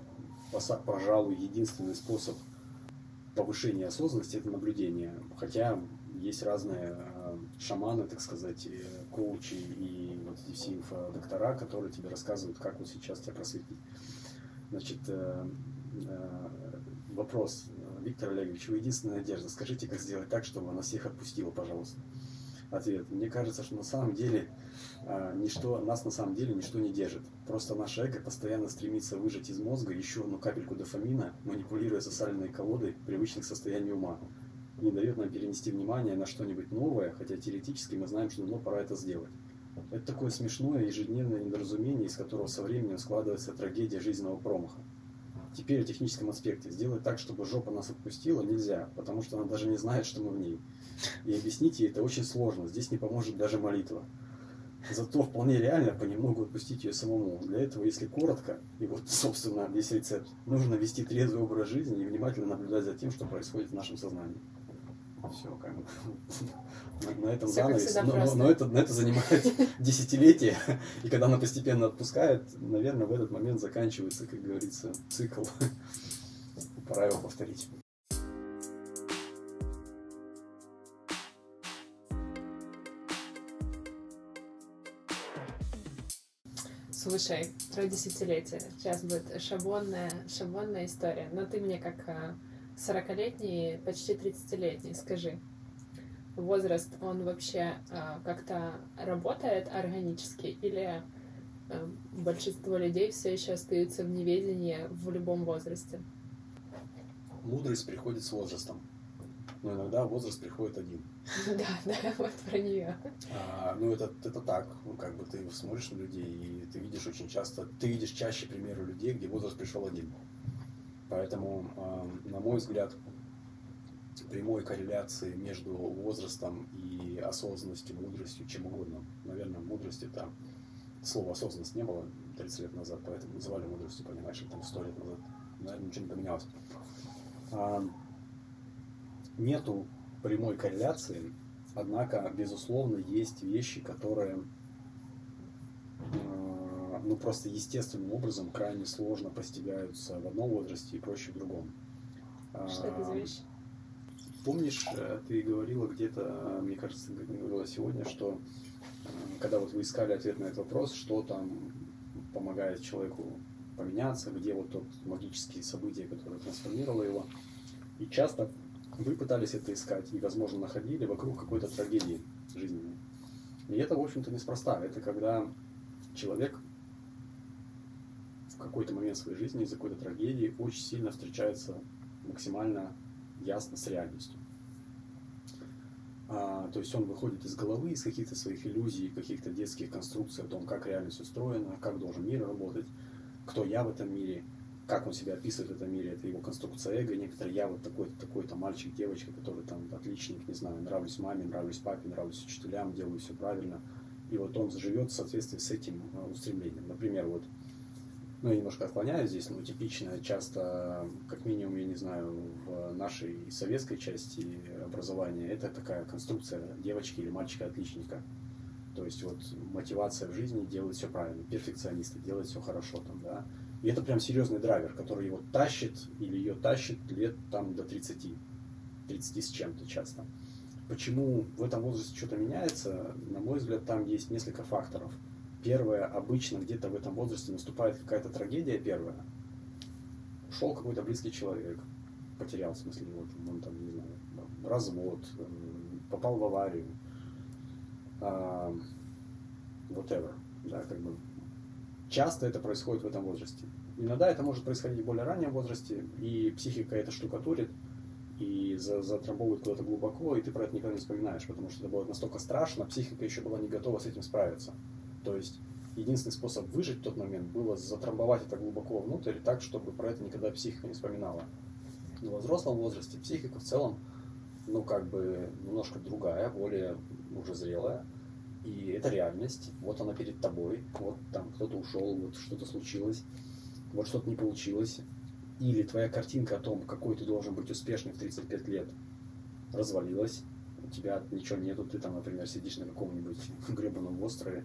пожалуй, единственный способ повышения осознанности это наблюдение. Хотя есть разные э, шаманы, так сказать, коучи и вот эти все инфодоктора, которые тебе рассказывают, как вот сейчас тебя просветить. Значит, э, э, вопрос, Виктор Олегович, вы единственная надежда. Скажите, как сделать так, чтобы она всех отпустила, пожалуйста. Ответ. Мне кажется, что на самом деле э, ничто, нас на самом деле ничто не держит. Просто наше эго постоянно стремится выжать из мозга еще одну капельку дофамина, манипулируя социальной колодой привычных состояний ума. Не дает нам перенести внимание на что-нибудь новое, хотя теоретически мы знаем, что давно пора это сделать. Это такое смешное ежедневное недоразумение, из которого со временем складывается трагедия жизненного промаха. Теперь о техническом аспекте. Сделать так, чтобы жопа нас отпустила, нельзя, потому что она даже не знает, что мы в ней. И объяснить ей это очень сложно. Здесь не поможет даже молитва. Зато вполне реально понемногу отпустить ее самому. Для этого, если коротко, и вот, собственно, весь рецепт, нужно вести трезвый образ жизни и внимательно наблюдать за тем, что происходит в нашем сознании. Все, как бы. На, на этом как занавес. Но, но- но это, но это занимает десятилетия. И когда она постепенно отпускает, наверное, в этот момент заканчивается, как говорится, цикл. Пора его повторить. Слушай, про десятилетие. Сейчас будет шаблонная, шаблонная история. Но ты мне как а, 40-летний, почти 30-летний, скажи. Возраст, он вообще а, как-то работает органически или а, большинство людей все еще остаются в неведении в любом возрасте? Мудрость приходит с возрастом. Но иногда возраст приходит один. Да, да, вот про нее. А, ну, это, это так. Ну, как бы ты смотришь на людей, и ты видишь очень часто, ты видишь чаще примеры людей, где возраст пришел один. Поэтому, а, на мой взгляд, прямой корреляции между возрастом и осознанностью, мудростью, чем угодно. Наверное, мудрость это слово осознанность не было 30 лет назад, поэтому называли мудростью, понимаешь, там 100 лет назад. Наверное, ничего не поменялось. А, нету прямой корреляции, однако, безусловно, есть вещи, которые э, ну, просто естественным образом крайне сложно постигаются в одном возрасте и проще в другом. Что это за А, вещь? Помнишь, э, ты говорила где-то, мне кажется, говорила сегодня, что когда вот вы искали ответ на этот вопрос, что там помогает человеку поменяться, где вот тот магические события, которые трансформировало его. И часто вы пытались это искать и, возможно, находили вокруг какой-то трагедии жизненной. И это, в общем-то, неспроста. Это когда человек в какой-то момент своей жизни из-за какой-то трагедии очень сильно встречается максимально ясно с реальностью. А, то есть он выходит из головы, из каких-то своих иллюзий, каких-то детских конструкций о том, как реальность устроена, как должен мир работать, кто я в этом мире, как он себя описывает в этом мире, это его конструкция эго, некоторые я вот такой-то, такой-то мальчик, девочка, который там отличник, не знаю, нравлюсь маме, нравлюсь папе, нравлюсь учителям, делаю все правильно. И вот он живет в соответствии с этим а, устремлением. Например, вот ну, я немножко отклоняюсь здесь, но типично часто, как минимум, я не знаю, в нашей советской части образования это такая конструкция девочки или мальчика-отличника. То есть вот мотивация в жизни делать все правильно, перфекционисты, делать все хорошо там, да. И это прям серьезный драйвер, который его тащит или ее тащит лет там до 30, 30 с чем-то часто. Почему в этом возрасте что-то меняется? На мой взгляд, там есть несколько факторов. Первое, обычно где-то в этом возрасте наступает какая-то трагедия первая. Ушел какой-то близкий человек, потерял, в смысле, вот, он там, не знаю, развод, попал в аварию, а, whatever, да, как бы. Часто это происходит в этом возрасте. Иногда это может происходить в более раннем возрасте, и психика это штукатурит, и за- затрамбовывает куда-то глубоко, и ты про это никогда не вспоминаешь, потому что это было настолько страшно, психика еще была не готова с этим справиться. То есть единственный способ выжить в тот момент было затрамбовать это глубоко внутрь так, чтобы про это никогда психика не вспоминала. Но во взрослом возрасте психика в целом, ну, как бы немножко другая, более уже зрелая. И это реальность. Вот она перед тобой. Вот там кто-то ушел, вот что-то случилось, вот что-то не получилось. Или твоя картинка о том, какой ты должен быть успешный в 35 лет, развалилась. У тебя ничего нету, ты там, например, сидишь на каком-нибудь гребаном острове,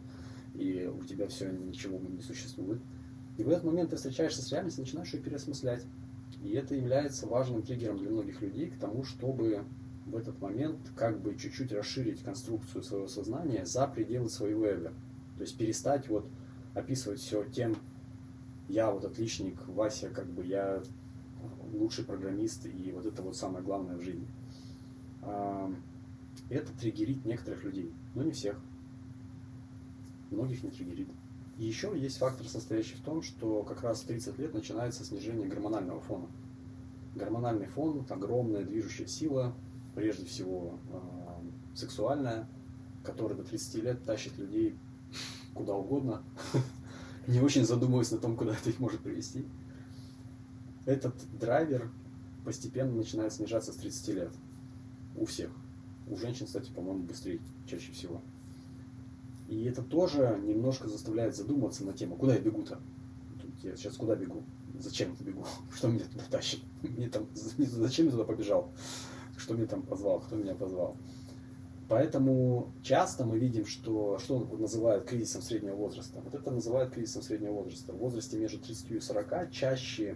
и у тебя все ничего не существует. И в этот момент ты встречаешься с реальностью, начинаешь ее переосмыслять. И это является важным триггером для многих людей к тому, чтобы в этот момент как бы чуть-чуть расширить конструкцию своего сознания за пределы своего эго. То есть перестать вот описывать все тем, я вот отличник, Вася, как бы я лучший программист, и вот это вот самое главное в жизни. Это триггерит некоторых людей, но не всех. Многих не триггерит. И еще есть фактор, состоящий в том, что как раз в 30 лет начинается снижение гормонального фона. Гормональный фон – огромная движущая сила, прежде всего э, сексуальная, которая до 30 лет тащит людей куда угодно, не очень задумываясь на том, куда это их может привести. Этот драйвер постепенно начинает снижаться с 30 лет. У всех. У женщин, кстати, по-моему, быстрее, чаще всего. И это тоже немножко заставляет задуматься на тему, куда я бегу-то? Я сейчас куда бегу? Зачем я бегу? Что меня туда тащит? Мне там, зачем я туда побежал? Что меня там позвал? Кто меня позвал? Поэтому часто мы видим, что, что называют кризисом среднего возраста. Вот это называют кризисом среднего возраста. В возрасте между 30 и 40 чаще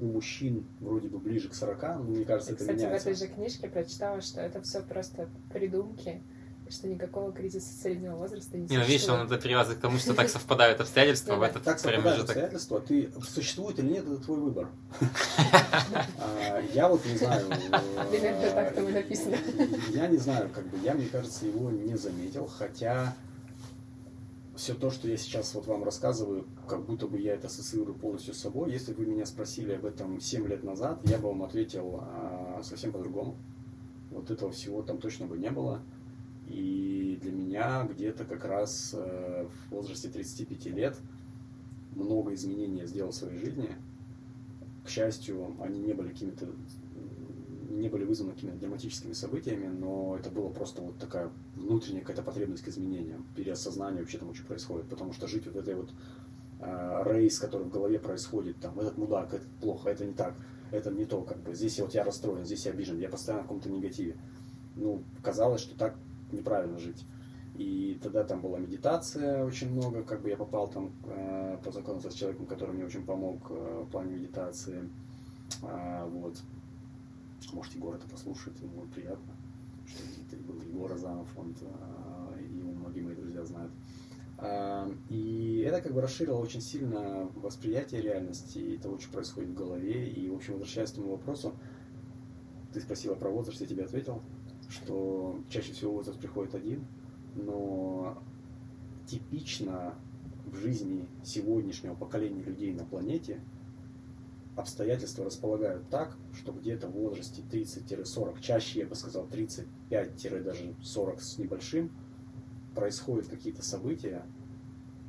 у мужчин вроде бы ближе к 40, но мне кажется, это Кстати, в меняется. этой же книжке прочитала, что это все просто придумки, и что никакого кризиса среднего возраста не Не, ну видишь, он существует. это привязывает к тому, что так совпадают обстоятельства в этот Так совпадают обстоятельства, ты существует или нет, это твой выбор. А, Я вот не знаю. э, Примерно так там и написано. Я не знаю, как бы, я, мне кажется, его не заметил, хотя все то, что я сейчас вот вам рассказываю, как будто бы я это ассоциирую полностью с собой. Если бы вы меня спросили об этом 7 лет назад, я бы вам ответил а, совсем по-другому. Вот этого всего там точно бы не было. И для меня где-то как раз э, в возрасте 35 лет много изменений я сделал в своей жизни. К счастью, они не были какими-то не были вызваны какими-то драматическими событиями, но это было просто вот такая внутренняя какая-то потребность к изменениям, переосознанию вообще тому, что происходит. Потому что жить вот этой вот э, рейс, который в голове происходит, там, этот мудак, это плохо, это не так, это не то, как бы, здесь вот я расстроен, здесь я обижен, я постоянно в каком-то негативе. Ну, казалось, что так неправильно жить. И тогда там была медитация очень много, как бы я попал там э, познакомился с человеком, который мне очень помог э, в плане медитации. А, вот. Может, Егор это послушает, ему приятно, что это был Егор Азамов, он, э, его многие мои друзья знают. А, и это как бы расширило очень сильно восприятие реальности и того, что происходит в голове. И, в общем, возвращаясь к этому вопросу, ты спросила про возраст, я тебе ответил, что чаще всего возраст приходит один, но типично в жизни сегодняшнего поколения людей на планете обстоятельства располагают так, что где-то в возрасте 30-40, чаще я бы сказал 35-даже 40 с небольшим, происходят какие-то события,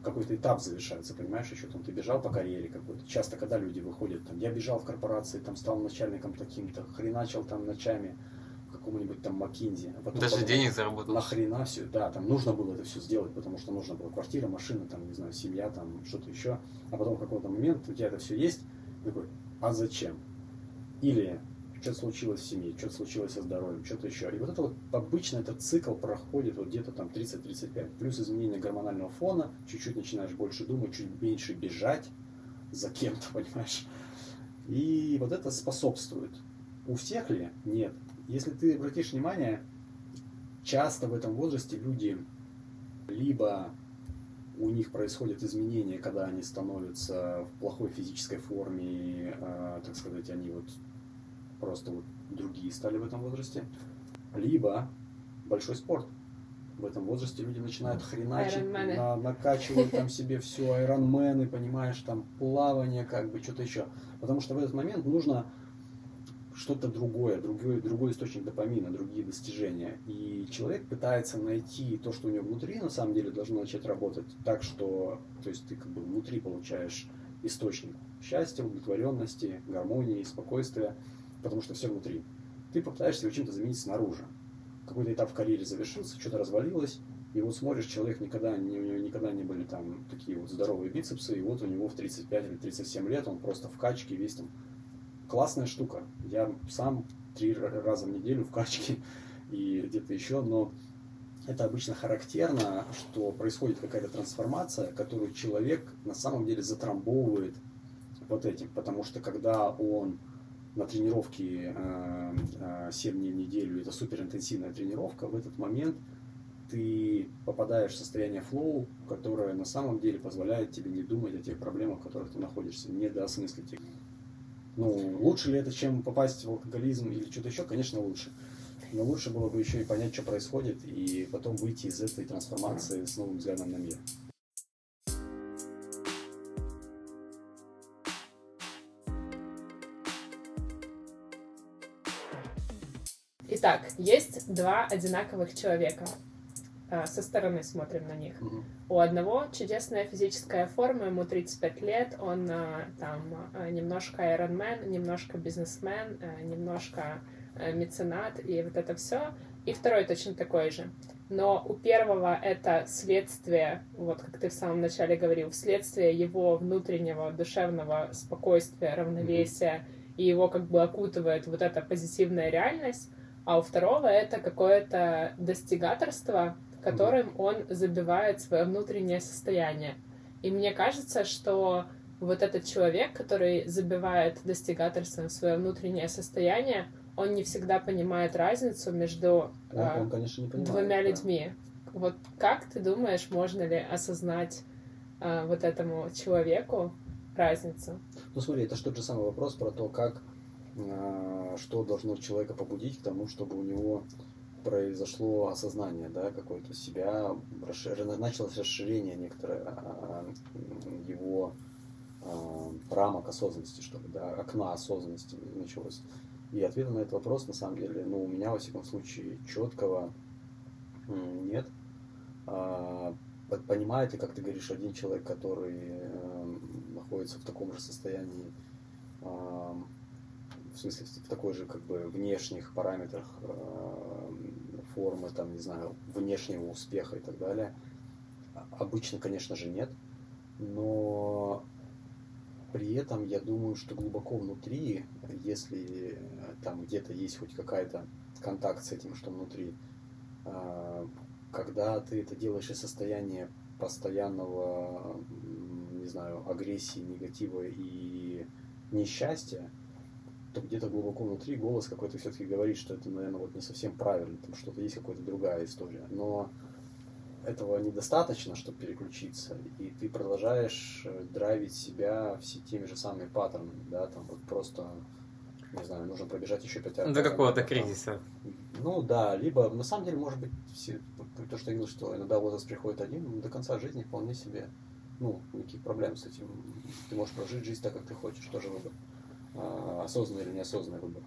какой-то этап завершается, понимаешь, еще там ты бежал по карьере какой-то. Часто, когда люди выходят, там, я бежал в корпорации, там стал начальником таким-то, хреначил там ночами, какому-нибудь там Макинзи. А потом Даже подумал, денег заработал. Нахрена все, да, там нужно было это все сделать, потому что нужно было квартира, машина, там, не знаю, семья, там, что-то еще. А потом в какой-то момент у тебя это все есть, такой, а зачем? Или что-то случилось в семье, что-то случилось со здоровьем, что-то еще. И вот это вот обычно этот цикл проходит вот где-то там 30-35. Плюс изменение гормонального фона, чуть-чуть начинаешь больше думать, чуть меньше бежать за кем-то, понимаешь? И вот это способствует. У всех ли? Нет. Если ты обратишь внимание, часто в этом возрасте люди либо у них происходят изменения, когда они становятся в плохой физической форме, э, так сказать, они вот просто вот другие стали в этом возрасте, либо большой спорт. В этом возрасте люди начинают хреначить, на, накачивают там себе все, айронмены, понимаешь, там плавание, как бы что-то еще. Потому что в этот момент нужно что-то другое, другой, другой источник допамина, другие достижения. И человек пытается найти то, что у него внутри, на самом деле должно начать работать так, что то есть ты как бы внутри получаешь источник счастья, удовлетворенности, гармонии, спокойствия, потому что все внутри. Ты попытаешься его чем-то заменить снаружи. Какой-то этап в карьере завершился, что-то развалилось, и вот смотришь, человек никогда, не, у него никогда не были там такие вот здоровые бицепсы, и вот у него в 35 или 37 лет он просто в качке весь там классная штука. Я сам три раза в неделю в качке и где-то еще, но это обычно характерно, что происходит какая-то трансформация, которую человек на самом деле затрамбовывает вот этим. Потому что когда он на тренировке э, э, 7 дней в неделю, это суперинтенсивная тренировка, в этот момент ты попадаешь в состояние флоу, которое на самом деле позволяет тебе не думать о тех проблемах, в которых ты находишься, не доосмыслить их. Ну, лучше ли это, чем попасть в алкоголизм или что-то еще? Конечно, лучше. Но лучше было бы еще и понять, что происходит, и потом выйти из этой трансформации с новым взглядом на мир. Итак, есть два одинаковых человека. А, со стороны смотрим на них. Угу. У одного чудесная физическая форма, ему 35 лет, он а, там а, немножко айронмен, немножко бизнесмен, немножко меценат и вот это все. И второй точно такой же. Но у первого это следствие, вот как ты в самом начале говорил, следствие его внутреннего душевного спокойствия, равновесия, mm-hmm. и его как бы окутывает вот эта позитивная реальность, а у второго это какое-то достигаторство, которым он забивает свое внутреннее состояние. И мне кажется, что вот этот человек, который забивает достигаторством свое внутреннее состояние, он не всегда понимает разницу между он, э, он, конечно, не понимает, двумя да. людьми. Вот как ты думаешь, можно ли осознать э, вот этому человеку разницу? Ну смотри, это же тот же самый вопрос про то, как э, что должно человека побудить к тому, чтобы у него произошло осознание, да, какое-то себя, расшир... началось расширение некоторое а, его а, рамок осознанности, что ли, да, окна осознанности началось. И ответа на этот вопрос, на самом деле, ну, у меня, во всяком случае, четкого нет. А, понимает ли, как ты говоришь, один человек, который э, находится в таком же состоянии, в смысле, в такой же, как бы, внешних параметрах формы, там, не знаю, внешнего успеха и так далее. Обычно, конечно же, нет. Но при этом я думаю, что глубоко внутри, если э, там где-то есть хоть какая-то контакт с этим, что внутри, а, когда ты это делаешь из состояния постоянного, не знаю, агрессии, негатива и несчастья, где-то глубоко внутри голос какой-то все-таки говорит, что это, наверное, вот не совсем правильно, там что-то есть какая-то другая история. Но этого недостаточно, чтобы переключиться, и ты продолжаешь э, драйвить себя все теми же самыми паттернами, да, там вот просто, не знаю, нужно пробежать еще пять раз. До какого-то кризиса. Ну да, либо, на самом деле, может быть, все, то, что я говорил, что иногда возраст приходит один, до конца жизни вполне себе, ну, никаких проблем с этим. Ты можешь прожить жизнь так, как ты хочешь, тоже выбор. А, осознанный или неосознанный выбор.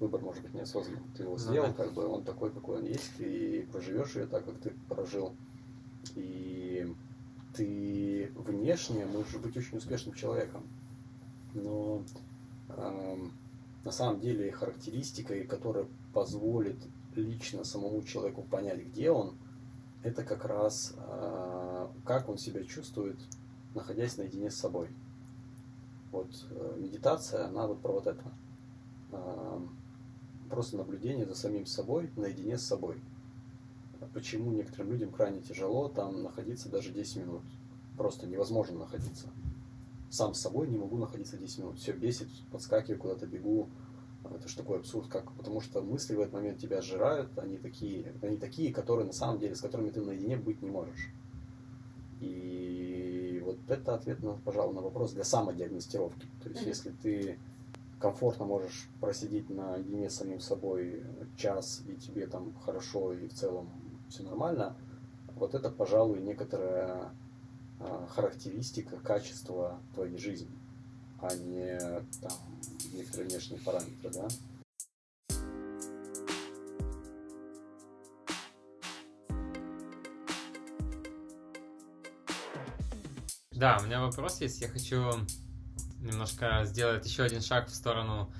Выбор может быть неосознанный. Ты его сделал, ну, да. как бы он такой, какой он есть, и проживешь ее так, как ты прожил. И ты внешне можешь быть очень успешным человеком. Но э, на самом деле характеристикой, которая позволит лично самому человеку понять, где он, это как раз э, как он себя чувствует, находясь наедине с собой. Вот э, медитация, она вот про вот это. Э, просто наблюдение за самим собой, наедине с собой. Почему некоторым людям крайне тяжело там находиться даже 10 минут. Просто невозможно находиться. Сам с собой не могу находиться 10 минут. Все бесит, подскакиваю, куда-то бегу. Это же такой абсурд, как, потому что мысли в этот момент тебя сжирают, они такие, они такие, которые на самом деле, с которыми ты наедине быть не можешь. И это ответ, на, пожалуй, на вопрос для самодиагностировки. То есть, mm-hmm. если ты комфортно можешь просидеть наедине с самим собой час, и тебе там хорошо, и в целом все нормально, вот это, пожалуй, некоторая а, характеристика, качества твоей жизни, а не там некоторые внешние параметры, да? Да, у меня вопрос есть. Я хочу немножко сделать еще один шаг в сторону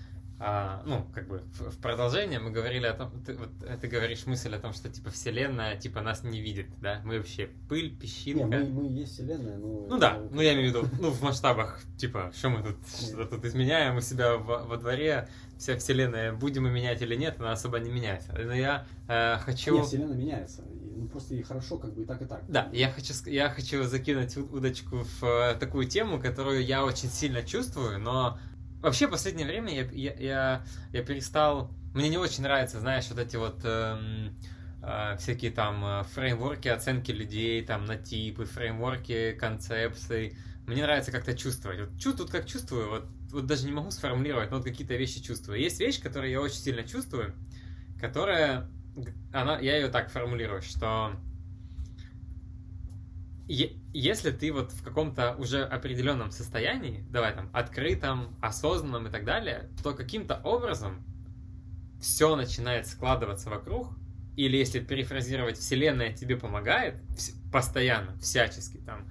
а, ну, как бы в, в продолжение мы говорили о том, ты, вот, ты говоришь мысль о том, что типа Вселенная типа нас не видит, да? Мы вообще пыль, песчинка. Не, мы, мы есть Вселенная, но... Ну да, ну я имею в виду, ну в масштабах, типа, что мы тут что-то тут изменяем у себя во, во дворе, вся Вселенная, будем мы менять или нет, она особо не меняется. Но я э, хочу... Нет, Вселенная меняется, ну просто и хорошо как бы и так, и так. Да, я хочу, я хочу закинуть удочку в э, такую тему, которую я очень сильно чувствую, но Вообще, в последнее время я, я, я, я перестал... Мне не очень нравится, знаешь, вот эти вот эм, э, всякие там э, фреймворки оценки людей, там на типы, фреймворки концепции. Мне нравится как-то чувствовать. Вот чувствую, как чувствую, вот, вот даже не могу сформулировать, но вот какие-то вещи чувствую. Есть вещь, которую я очень сильно чувствую, которая... Она, я ее так формулирую, что если ты вот в каком-то уже определенном состоянии, давай там, открытом, осознанном и так далее, то каким-то образом все начинает складываться вокруг, или если перефразировать, Вселенная тебе помогает постоянно, всячески, там,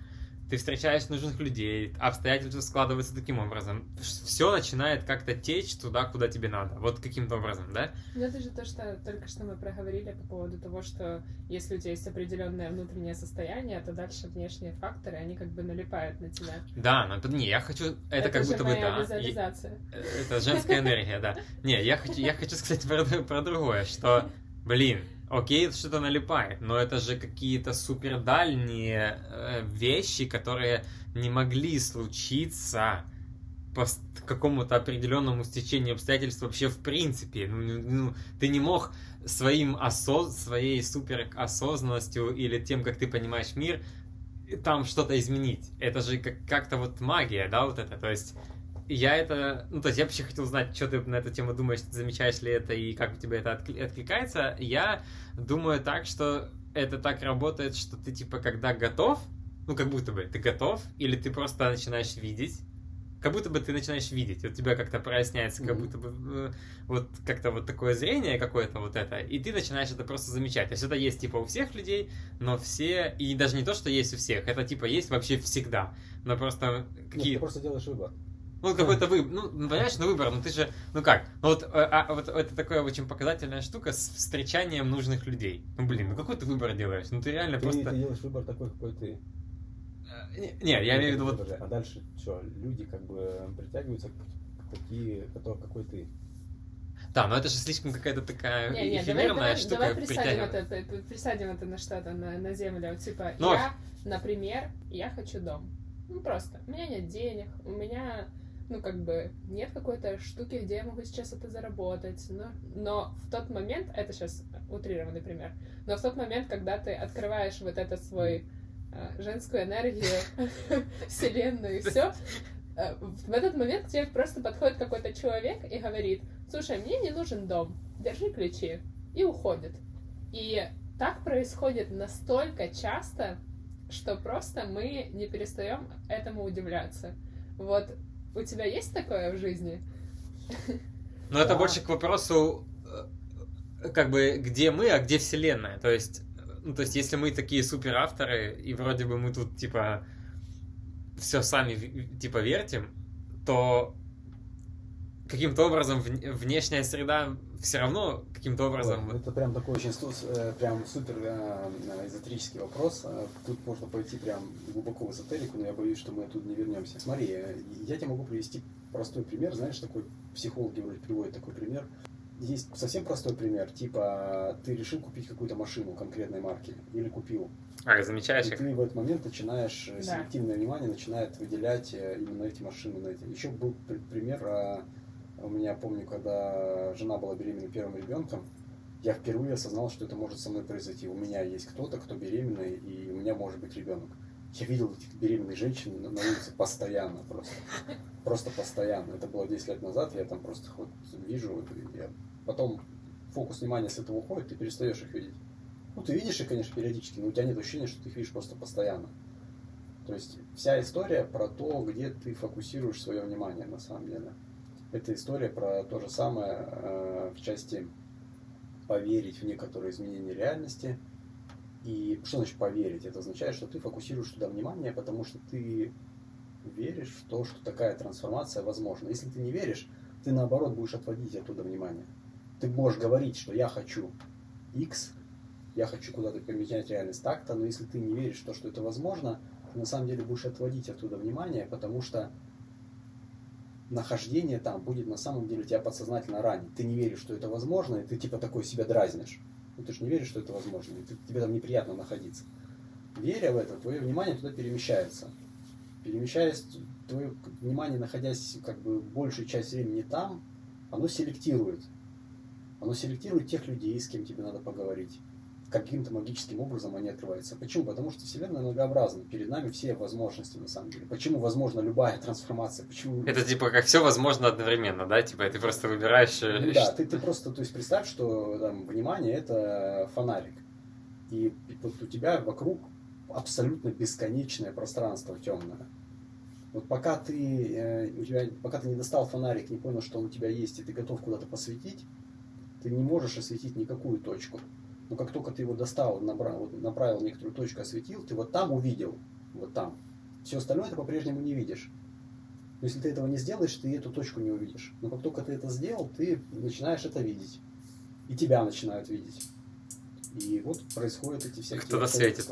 ты встречаешь нужных людей, обстоятельства складываются таким образом. Все начинает как-то течь туда, куда тебе надо. Вот каким-то образом, да? Ну, это же то, что только что мы проговорили по поводу того, что если у тебя есть определенное внутреннее состояние, то дальше внешние факторы, они как бы налипают на тебя. Да, но не, я хочу... Это, это как будто бы, да. Визуализация. Это женская энергия, да. Не, я хочу, я хочу сказать про, про другое, что, блин, Окей, что-то налипает, но это же какие-то супер дальние э, вещи, которые не могли случиться по какому-то определенному стечению обстоятельств вообще в принципе. Ну, ну, ты не мог своим осоз... своей супер осознанностью или тем, как ты понимаешь мир, там что-то изменить. Это же как- как-то вот магия, да, вот это. То есть я это... Ну, то есть я вообще хотел узнать, что ты на эту тему думаешь, замечаешь ли это и как у тебя это откликается. Я думаю так, что это так работает, что ты, типа, когда готов, ну, как будто бы ты готов, или ты просто начинаешь видеть, как будто бы ты начинаешь видеть, у тебя как-то проясняется, как будто бы э, вот как-то вот такое зрение какое-то вот это, и ты начинаешь это просто замечать. То есть это есть типа у всех людей, но все, и даже не то, что есть у всех, это типа есть вообще всегда, но просто какие... Нет, ты просто делаешь выбор. Ну, какой-то выбор. Ну, понимаешь, ну выбор, ну ты же, ну как? Ну вот, а, а, вот это такая очень показательная штука с встречанием нужных людей. Ну блин, ну какой ты выбор делаешь? Ну ты реально ты, просто. Ты делаешь выбор такой, какой ты. Не, не, я имею в виду вот... А дальше что, люди как бы притягиваются к такие, которые, какой ты. Да, но это же слишком какая-то такая Не, не, давай, эфемерная давай, штука давай присадим это, присадим это на что-то, на, на землю. Типа, Ну, я, например, я хочу дом. Ну, просто. У меня нет денег, у меня, ну, как бы, нет какой-то штуки, где я могу сейчас это заработать. Но, но в тот момент, это сейчас утрированный пример, но в тот момент, когда ты открываешь вот этот свой э, женскую энергию, вселенную и все, в этот момент к тебе просто подходит какой-то человек и говорит, слушай, мне не нужен дом, держи ключи, и уходит. И так происходит настолько часто, что просто мы не перестаем этому удивляться. Вот у тебя есть такое в жизни? Но это Да. больше к вопросу, э, как бы, где мы, а где вселенная. То есть, ну, то есть, если мы такие супер авторы, и вроде бы мы тут, типа, все сами, типа, вертим, то каким-то образом вн- внешняя среда все равно каким-то образом... Это прям такой очень э, прям супер э, э, эзотерический вопрос. Тут можно пойти прям глубоко в эзотерику, но я боюсь, что мы тут не вернемся. Смотри, я тебе могу привести простой пример. Знаешь, такой психологи вроде приводят такой пример. Есть совсем простой пример, типа ты решил купить какую-то машину конкретной марки или купил, А, и замечаешь их? ты в этот момент начинаешь, Да. селективное внимание начинает выделять именно эти машины. На эти. Еще был пр- пример, а, у меня помню, когда жена была беременна первым ребенком, я впервые осознал, что это может со мной произойти. У меня есть кто-то, кто беременный, и у меня может быть ребенок. Я видел этих беременных женщин на улице постоянно просто. Просто постоянно. Это было 10 лет назад, я там просто хоть вижу, я- потом фокус внимания с этого уходит, ты перестаешь их видеть. Ну, ты видишь их, конечно, периодически, но у тебя нет ощущения, что ты их видишь просто постоянно. То есть вся история про то, где ты фокусируешь свое внимание на самом деле. Это история про то же самое э, в части поверить в некоторые изменения реальности. И что значит поверить? Это означает, что ты фокусируешь туда внимание, потому что ты веришь в то, что такая трансформация возможна. Если ты не веришь, ты наоборот будешь отводить оттуда внимание. Ты можешь говорить, что я хочу X, я хочу куда-то поменять реальность так-то, но если ты не веришь в то, что это возможно, ты на самом деле будешь отводить оттуда внимание, потому что нахождение там будет на самом деле тебя подсознательно ранить. Ты не веришь, что это возможно, и ты типа такой себя дразнишь. Ну, ты же не веришь, что это возможно, и ты- тебе там неприятно находиться. Веря в это, твое внимание туда перемещается. Перемещаясь, твое внимание, находясь как бы большую часть времени там, оно селектирует. Оно селектирует тех людей, с кем тебе надо поговорить. Каким-то магическим образом они открываются. Почему? Потому что Вселенная многообразна. Перед нами все возможности на самом деле. Почему возможна любая трансформация? Почему... Это типа как все возможно одновременно, да? Типа ты просто выбираешь... э, Ну да, ты, ты просто, то есть представь, что там, внимание это фонарик. И вот у тебя вокруг абсолютно бесконечное пространство темное. Вот пока ты, э, у тебя, пока ты не достал фонарик, не понял, что он у тебя есть, и ты готов куда-то посветить, ты не можешь осветить никакую точку. Но как только ты его достал, набрал, вот направил некоторую точку, осветил, ты вот там увидел, вот там. Все остальное ты по-прежнему не видишь. Но если ты этого не сделаешь, ты эту точку не увидишь. Но как только ты это сделал, ты начинаешь это видеть. И тебя начинают видеть. И вот происходят эти всякие... Кто-то светит.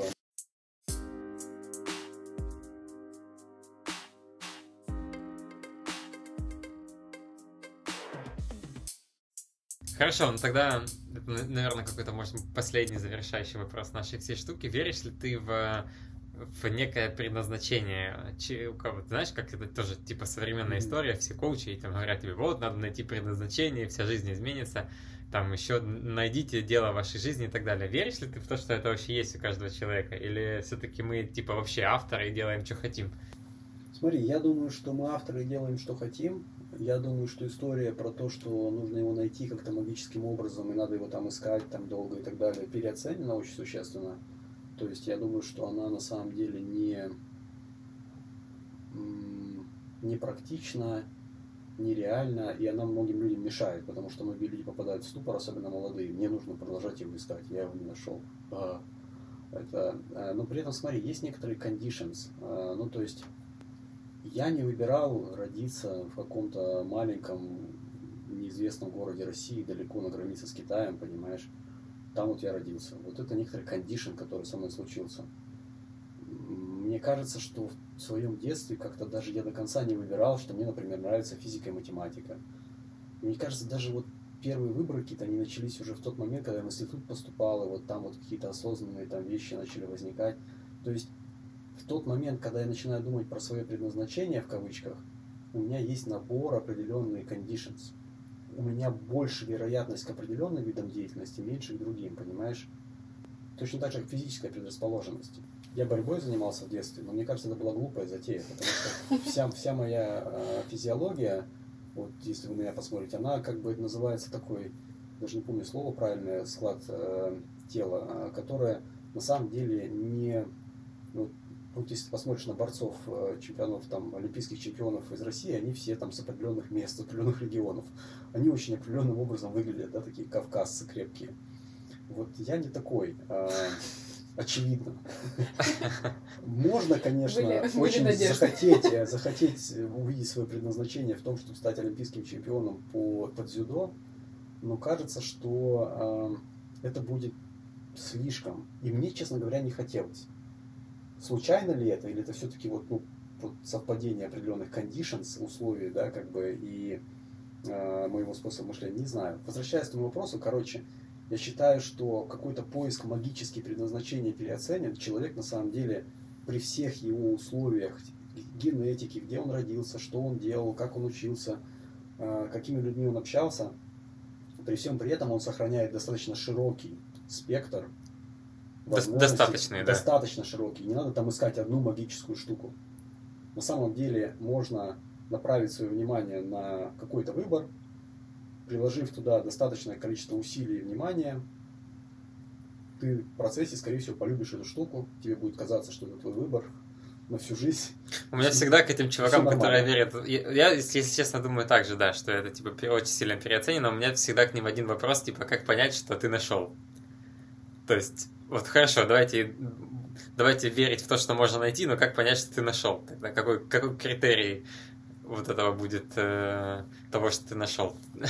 Хорошо, ну тогда, наверное, какой-то, может, последний завершающий вопрос нашей всей штуки. Веришь ли ты в, в некое предназначение? Че- у кого, ты знаешь, как это тоже, типа, современная история, все коучи и там говорят тебе, вот, надо найти предназначение, вся жизнь изменится, там еще найдите дело вашей жизни и так далее. Веришь ли ты в то, что это вообще есть у каждого человека? Или все-таки мы, типа, вообще авторы и делаем, что хотим? Смотри, я думаю, что мы авторы делаем, что хотим. Я думаю, что история про то, что нужно его найти как-то магическим образом, и надо его там искать там долго и так далее, переоценена очень существенно. То есть я думаю, что она на самом деле не, не практична, нереальна, и она многим людям мешает, потому что многие люди попадают в ступор, особенно молодые. Мне нужно продолжать его искать, я его не нашел. А, Это, э, но при этом, смотри, есть некоторые conditions. э, Ну, то есть я не выбирал родиться в каком-то маленьком неизвестном городе России, далеко на границе с Китаем, понимаешь? Там вот я родился. Вот это некоторый кондишн, который со мной случился. Мне кажется, что в своем детстве как-то даже я до конца не выбирал, что мне, например, нравится физика и математика. Мне кажется, даже вот первые выборы какие-то, они начались уже в тот момент, когда я в институт поступал, и вот там вот какие-то осознанные там вещи начали возникать. То есть в тот момент, когда я начинаю думать про свое предназначение, в кавычках, у меня есть набор определенные conditions. У меня больше вероятность к определенным видам деятельности, меньше к другим, понимаешь? Точно так же, как физическая предрасположенность. Я борьбой занимался в детстве, но мне кажется, это была глупая затея, потому что вся, вся моя э, физиология, вот если вы на меня посмотрите, она как бы называется такой, даже не помню слово правильное, склад э, тела, э, которое на самом деле не... Ну, вот если ты посмотришь на борцов, э, чемпионов, там, олимпийских чемпионов из России, они все там с определенных мест, с определенных регионов. Они очень определенным образом выглядят, да, такие кавказцы крепкие. Вот я не такой. Э, очевидно. Можно, конечно, Были- очень захотеть, э, захотеть увидеть свое предназначение в том, чтобы стать олимпийским чемпионом по, по дзюдо, но кажется, что э, это будет слишком. И мне, честно говоря, не хотелось. Случайно ли это, или это все-таки вот, ну, вот совпадение определенных conditions, условий, да, как бы, и э, моего способа мышления, не знаю. Возвращаясь к твоему вопросу, короче, я считаю, что какой-то поиск магически предназначения переоценен. Человек на самом деле при всех его условиях генетики, где он родился, что он делал, как он учился, э, какими людьми он общался, при всем при этом он сохраняет достаточно широкий спектр достаточный, да. Достаточно широкий. Не надо там искать одну магическую штуку. На самом деле можно направить свое внимание на какой-то выбор, приложив туда достаточное количество усилий и внимания, ты в процессе, скорее всего, полюбишь эту штуку, тебе будет казаться, что это твой выбор на всю жизнь. У меня всегда к этим чувакам, которые верят... Я, если честно, думаю так же, да, что это, типа, очень сильно переоценено. У меня всегда к ним один вопрос, типа, как понять, что ты нашел? То есть, вот хорошо, давайте, давайте верить в то, что можно найти, но как понять, что ты нашел? Тогда какой, какой критерий вот этого будет э, того, что ты нашел?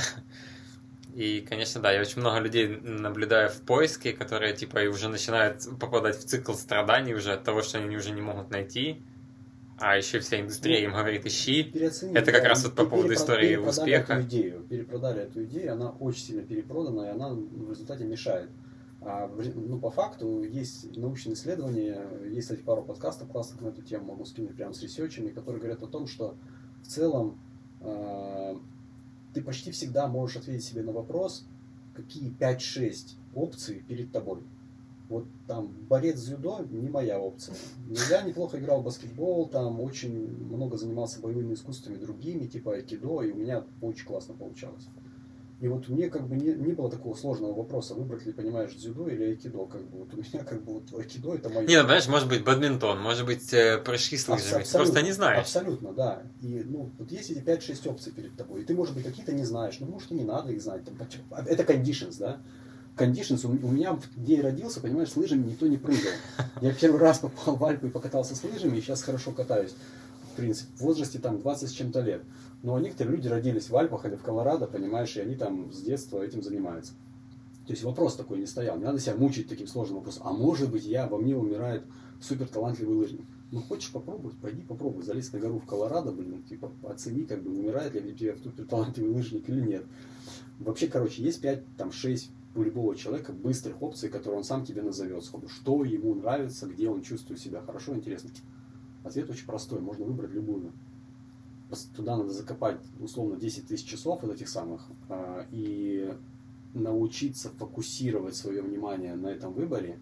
И, конечно, да, я очень много людей наблюдаю в поиске, которые, типа, и уже начинают попадать в цикл страданий уже от того, что они уже не могут найти. А еще вся индустрия им говорит, ищи. Это как да, раз вот по поводу истории успеха. Эту идею, перепродали эту идею, она очень сильно перепродана, и она в результате мешает. А, ну, по факту, есть научные исследования, есть, кстати, пару подкастов классных на эту тему, могу скинуть прямо с ресерчами, которые говорят о том, что в целом э, ты почти всегда можешь ответить себе на вопрос, какие 5-6 опций перед тобой. Вот там борец дзюдо не моя опция. Но я неплохо играл в баскетбол, там очень много занимался боевыми искусствами другими, типа айкидо, и у меня очень классно получалось. И вот мне как бы не, не было такого сложного вопроса, выбрать ли, понимаешь, дзюдо или айкидо. Как бы вот у меня как бы вот айкидо это мое. Не, ну, понимаешь, может быть бадминтон, может быть э, прыжки с лыжами. Ты просто не знаешь. Абсолютно, да. И ну, вот есть эти 5-6 опций перед тобой. И ты, может быть, какие-то не знаешь, ну, может, и не надо их знать. Там, а, это conditions, да? Conditions. У, меня, где я родился, понимаешь, с лыжами никто не прыгал. Я первый раз попал в Альпы и покатался с лыжами, и сейчас хорошо катаюсь. В принципе, в возрасте там 20 с чем-то лет. Но некоторые люди родились в Альпах или в Колорадо, понимаешь, и они там с детства этим занимаются. То есть вопрос такой не стоял. Не надо себя мучить таким сложным вопросом. А может быть, я, во мне умирает супер талантливый лыжник. Ну, хочешь попробовать, пойди попробуй. Залезь на гору в Колорадо, блин, типа, оцени, как бы, умирает ли в тебе супер талантливый лыжник или нет. Вообще, короче, есть 5, там, 6 у любого человека быстрых опций, которые он сам тебе назовет сходу. Что ему нравится, где он чувствует себя хорошо, интересно. Ответ очень простой, можно выбрать любую. Туда надо закопать, условно, 10 тысяч часов вот этих самых, а, и научиться фокусировать свое внимание на этом выборе,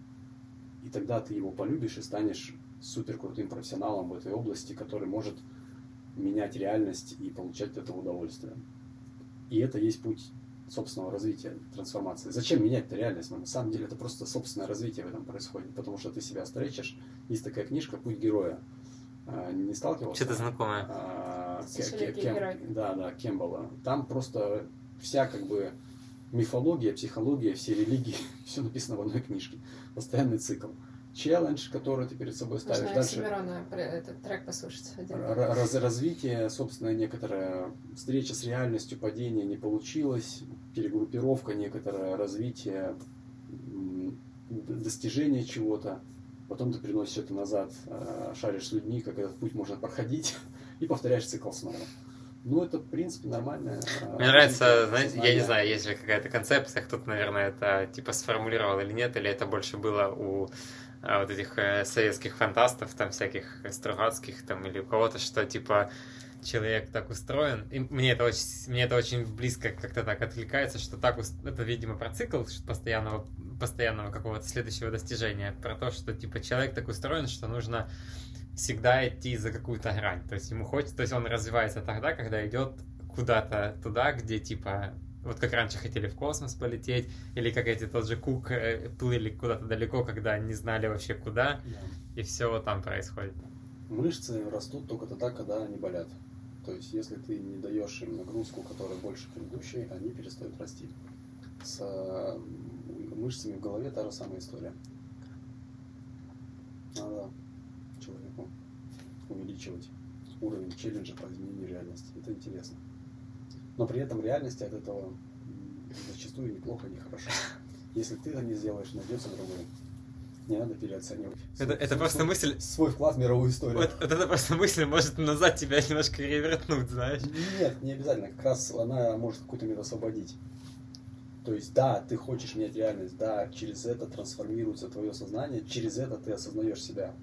и тогда ты его полюбишь и станешь супер крутым профессионалом в этой области, который может менять реальность и получать от этого удовольствие. И это есть путь собственного развития, трансформации. Зачем менять-то реальность? Ну, на самом деле это просто собственное развитие в этом происходит, потому что ты себя стречишь. Есть такая книжка «Путь героя». А, Не сталкивался? Что-то знакомое. А, Кем-. Да, да, Кембала. Там просто вся как бы мифология, психология, все религии, все написано в одной книжке. Постоянный цикл. Челлендж, который ты перед собой ставишь. Можно Дальше Оксимирона этот трек послушать. один. раз- развитие, собственно, некоторая встреча с реальностью, падение не получилось, перегруппировка некоторое, развитие, достижение чего-то. потом ты переносишь это назад, э, шаришь с людьми, как этот путь можно проходить, и повторяешь цикл снова. Ну, это, в принципе, нормально. Э, Мне нравится, знаете, я не знаю, есть ли какая-то концепция, кто-то, наверное, это типа сформулировал или нет, или это больше было у а, вот этих э, советских фантастов, там всяких Стругацких, там, или у кого-то, что типа человек так устроен. И мне это очень, мне это очень близко как-то так отвлекается, что так это, видимо, про цикл постоянного, постоянного какого-то следующего достижения, про то, что типа человек так устроен, что нужно всегда идти за какую-то грань. То есть ему хочется, то есть он развивается тогда, когда идет куда-то туда, где типа вот как раньше хотели в космос полететь, или как эти тот же Кук э, плыли куда-то далеко, когда не знали вообще куда, да. и все там происходит. Мышцы растут только тогда, когда они болят. То есть, если ты не даешь им нагрузку, которая больше предыдущей, они перестают расти. С мышцами в голове та же самая история. Надо человеку увеличивать уровень челленджа по изменению реальности. Это интересно. Но при этом реальности от этого зачастую неплохо, не хорошо. Если ты это не сделаешь, найдется другой. Не надо переоценивать. Это, свой, это свой, просто свой, мысль... Свой вклад в мировую историю. Вот, вот это просто мысль может назад тебя немножко ревернуть, знаешь? Нет, не обязательно. Как раз она может какой-то мир освободить. То есть, да, ты хочешь менять реальность, да, через это трансформируется твое сознание, через это ты осознаешь себя.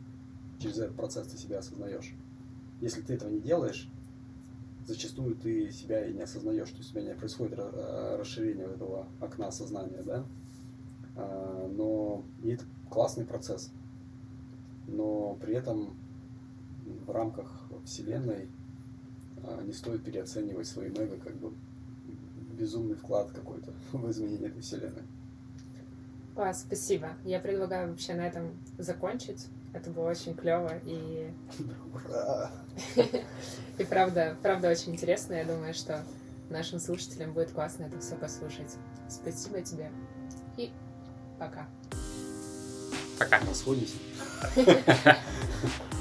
Через этот процесс ты себя осознаешь. Если ты этого не делаешь, зачастую ты себя и не осознаешь, то есть у тебя не происходит э, расширение этого окна сознания, да. А, но и это классный процесс. Но при этом в рамках Вселенной а, не стоит переоценивать свой эго как бы безумный вклад какой-то в изменение этой Вселенной. А, спасибо. Я предлагаю вообще на этом закончить. Это было очень клево и... И правда, правда очень интересно. Я думаю, что нашим слушателям будет классно это все послушать. Спасибо тебе и пока. Пока. Расходимся.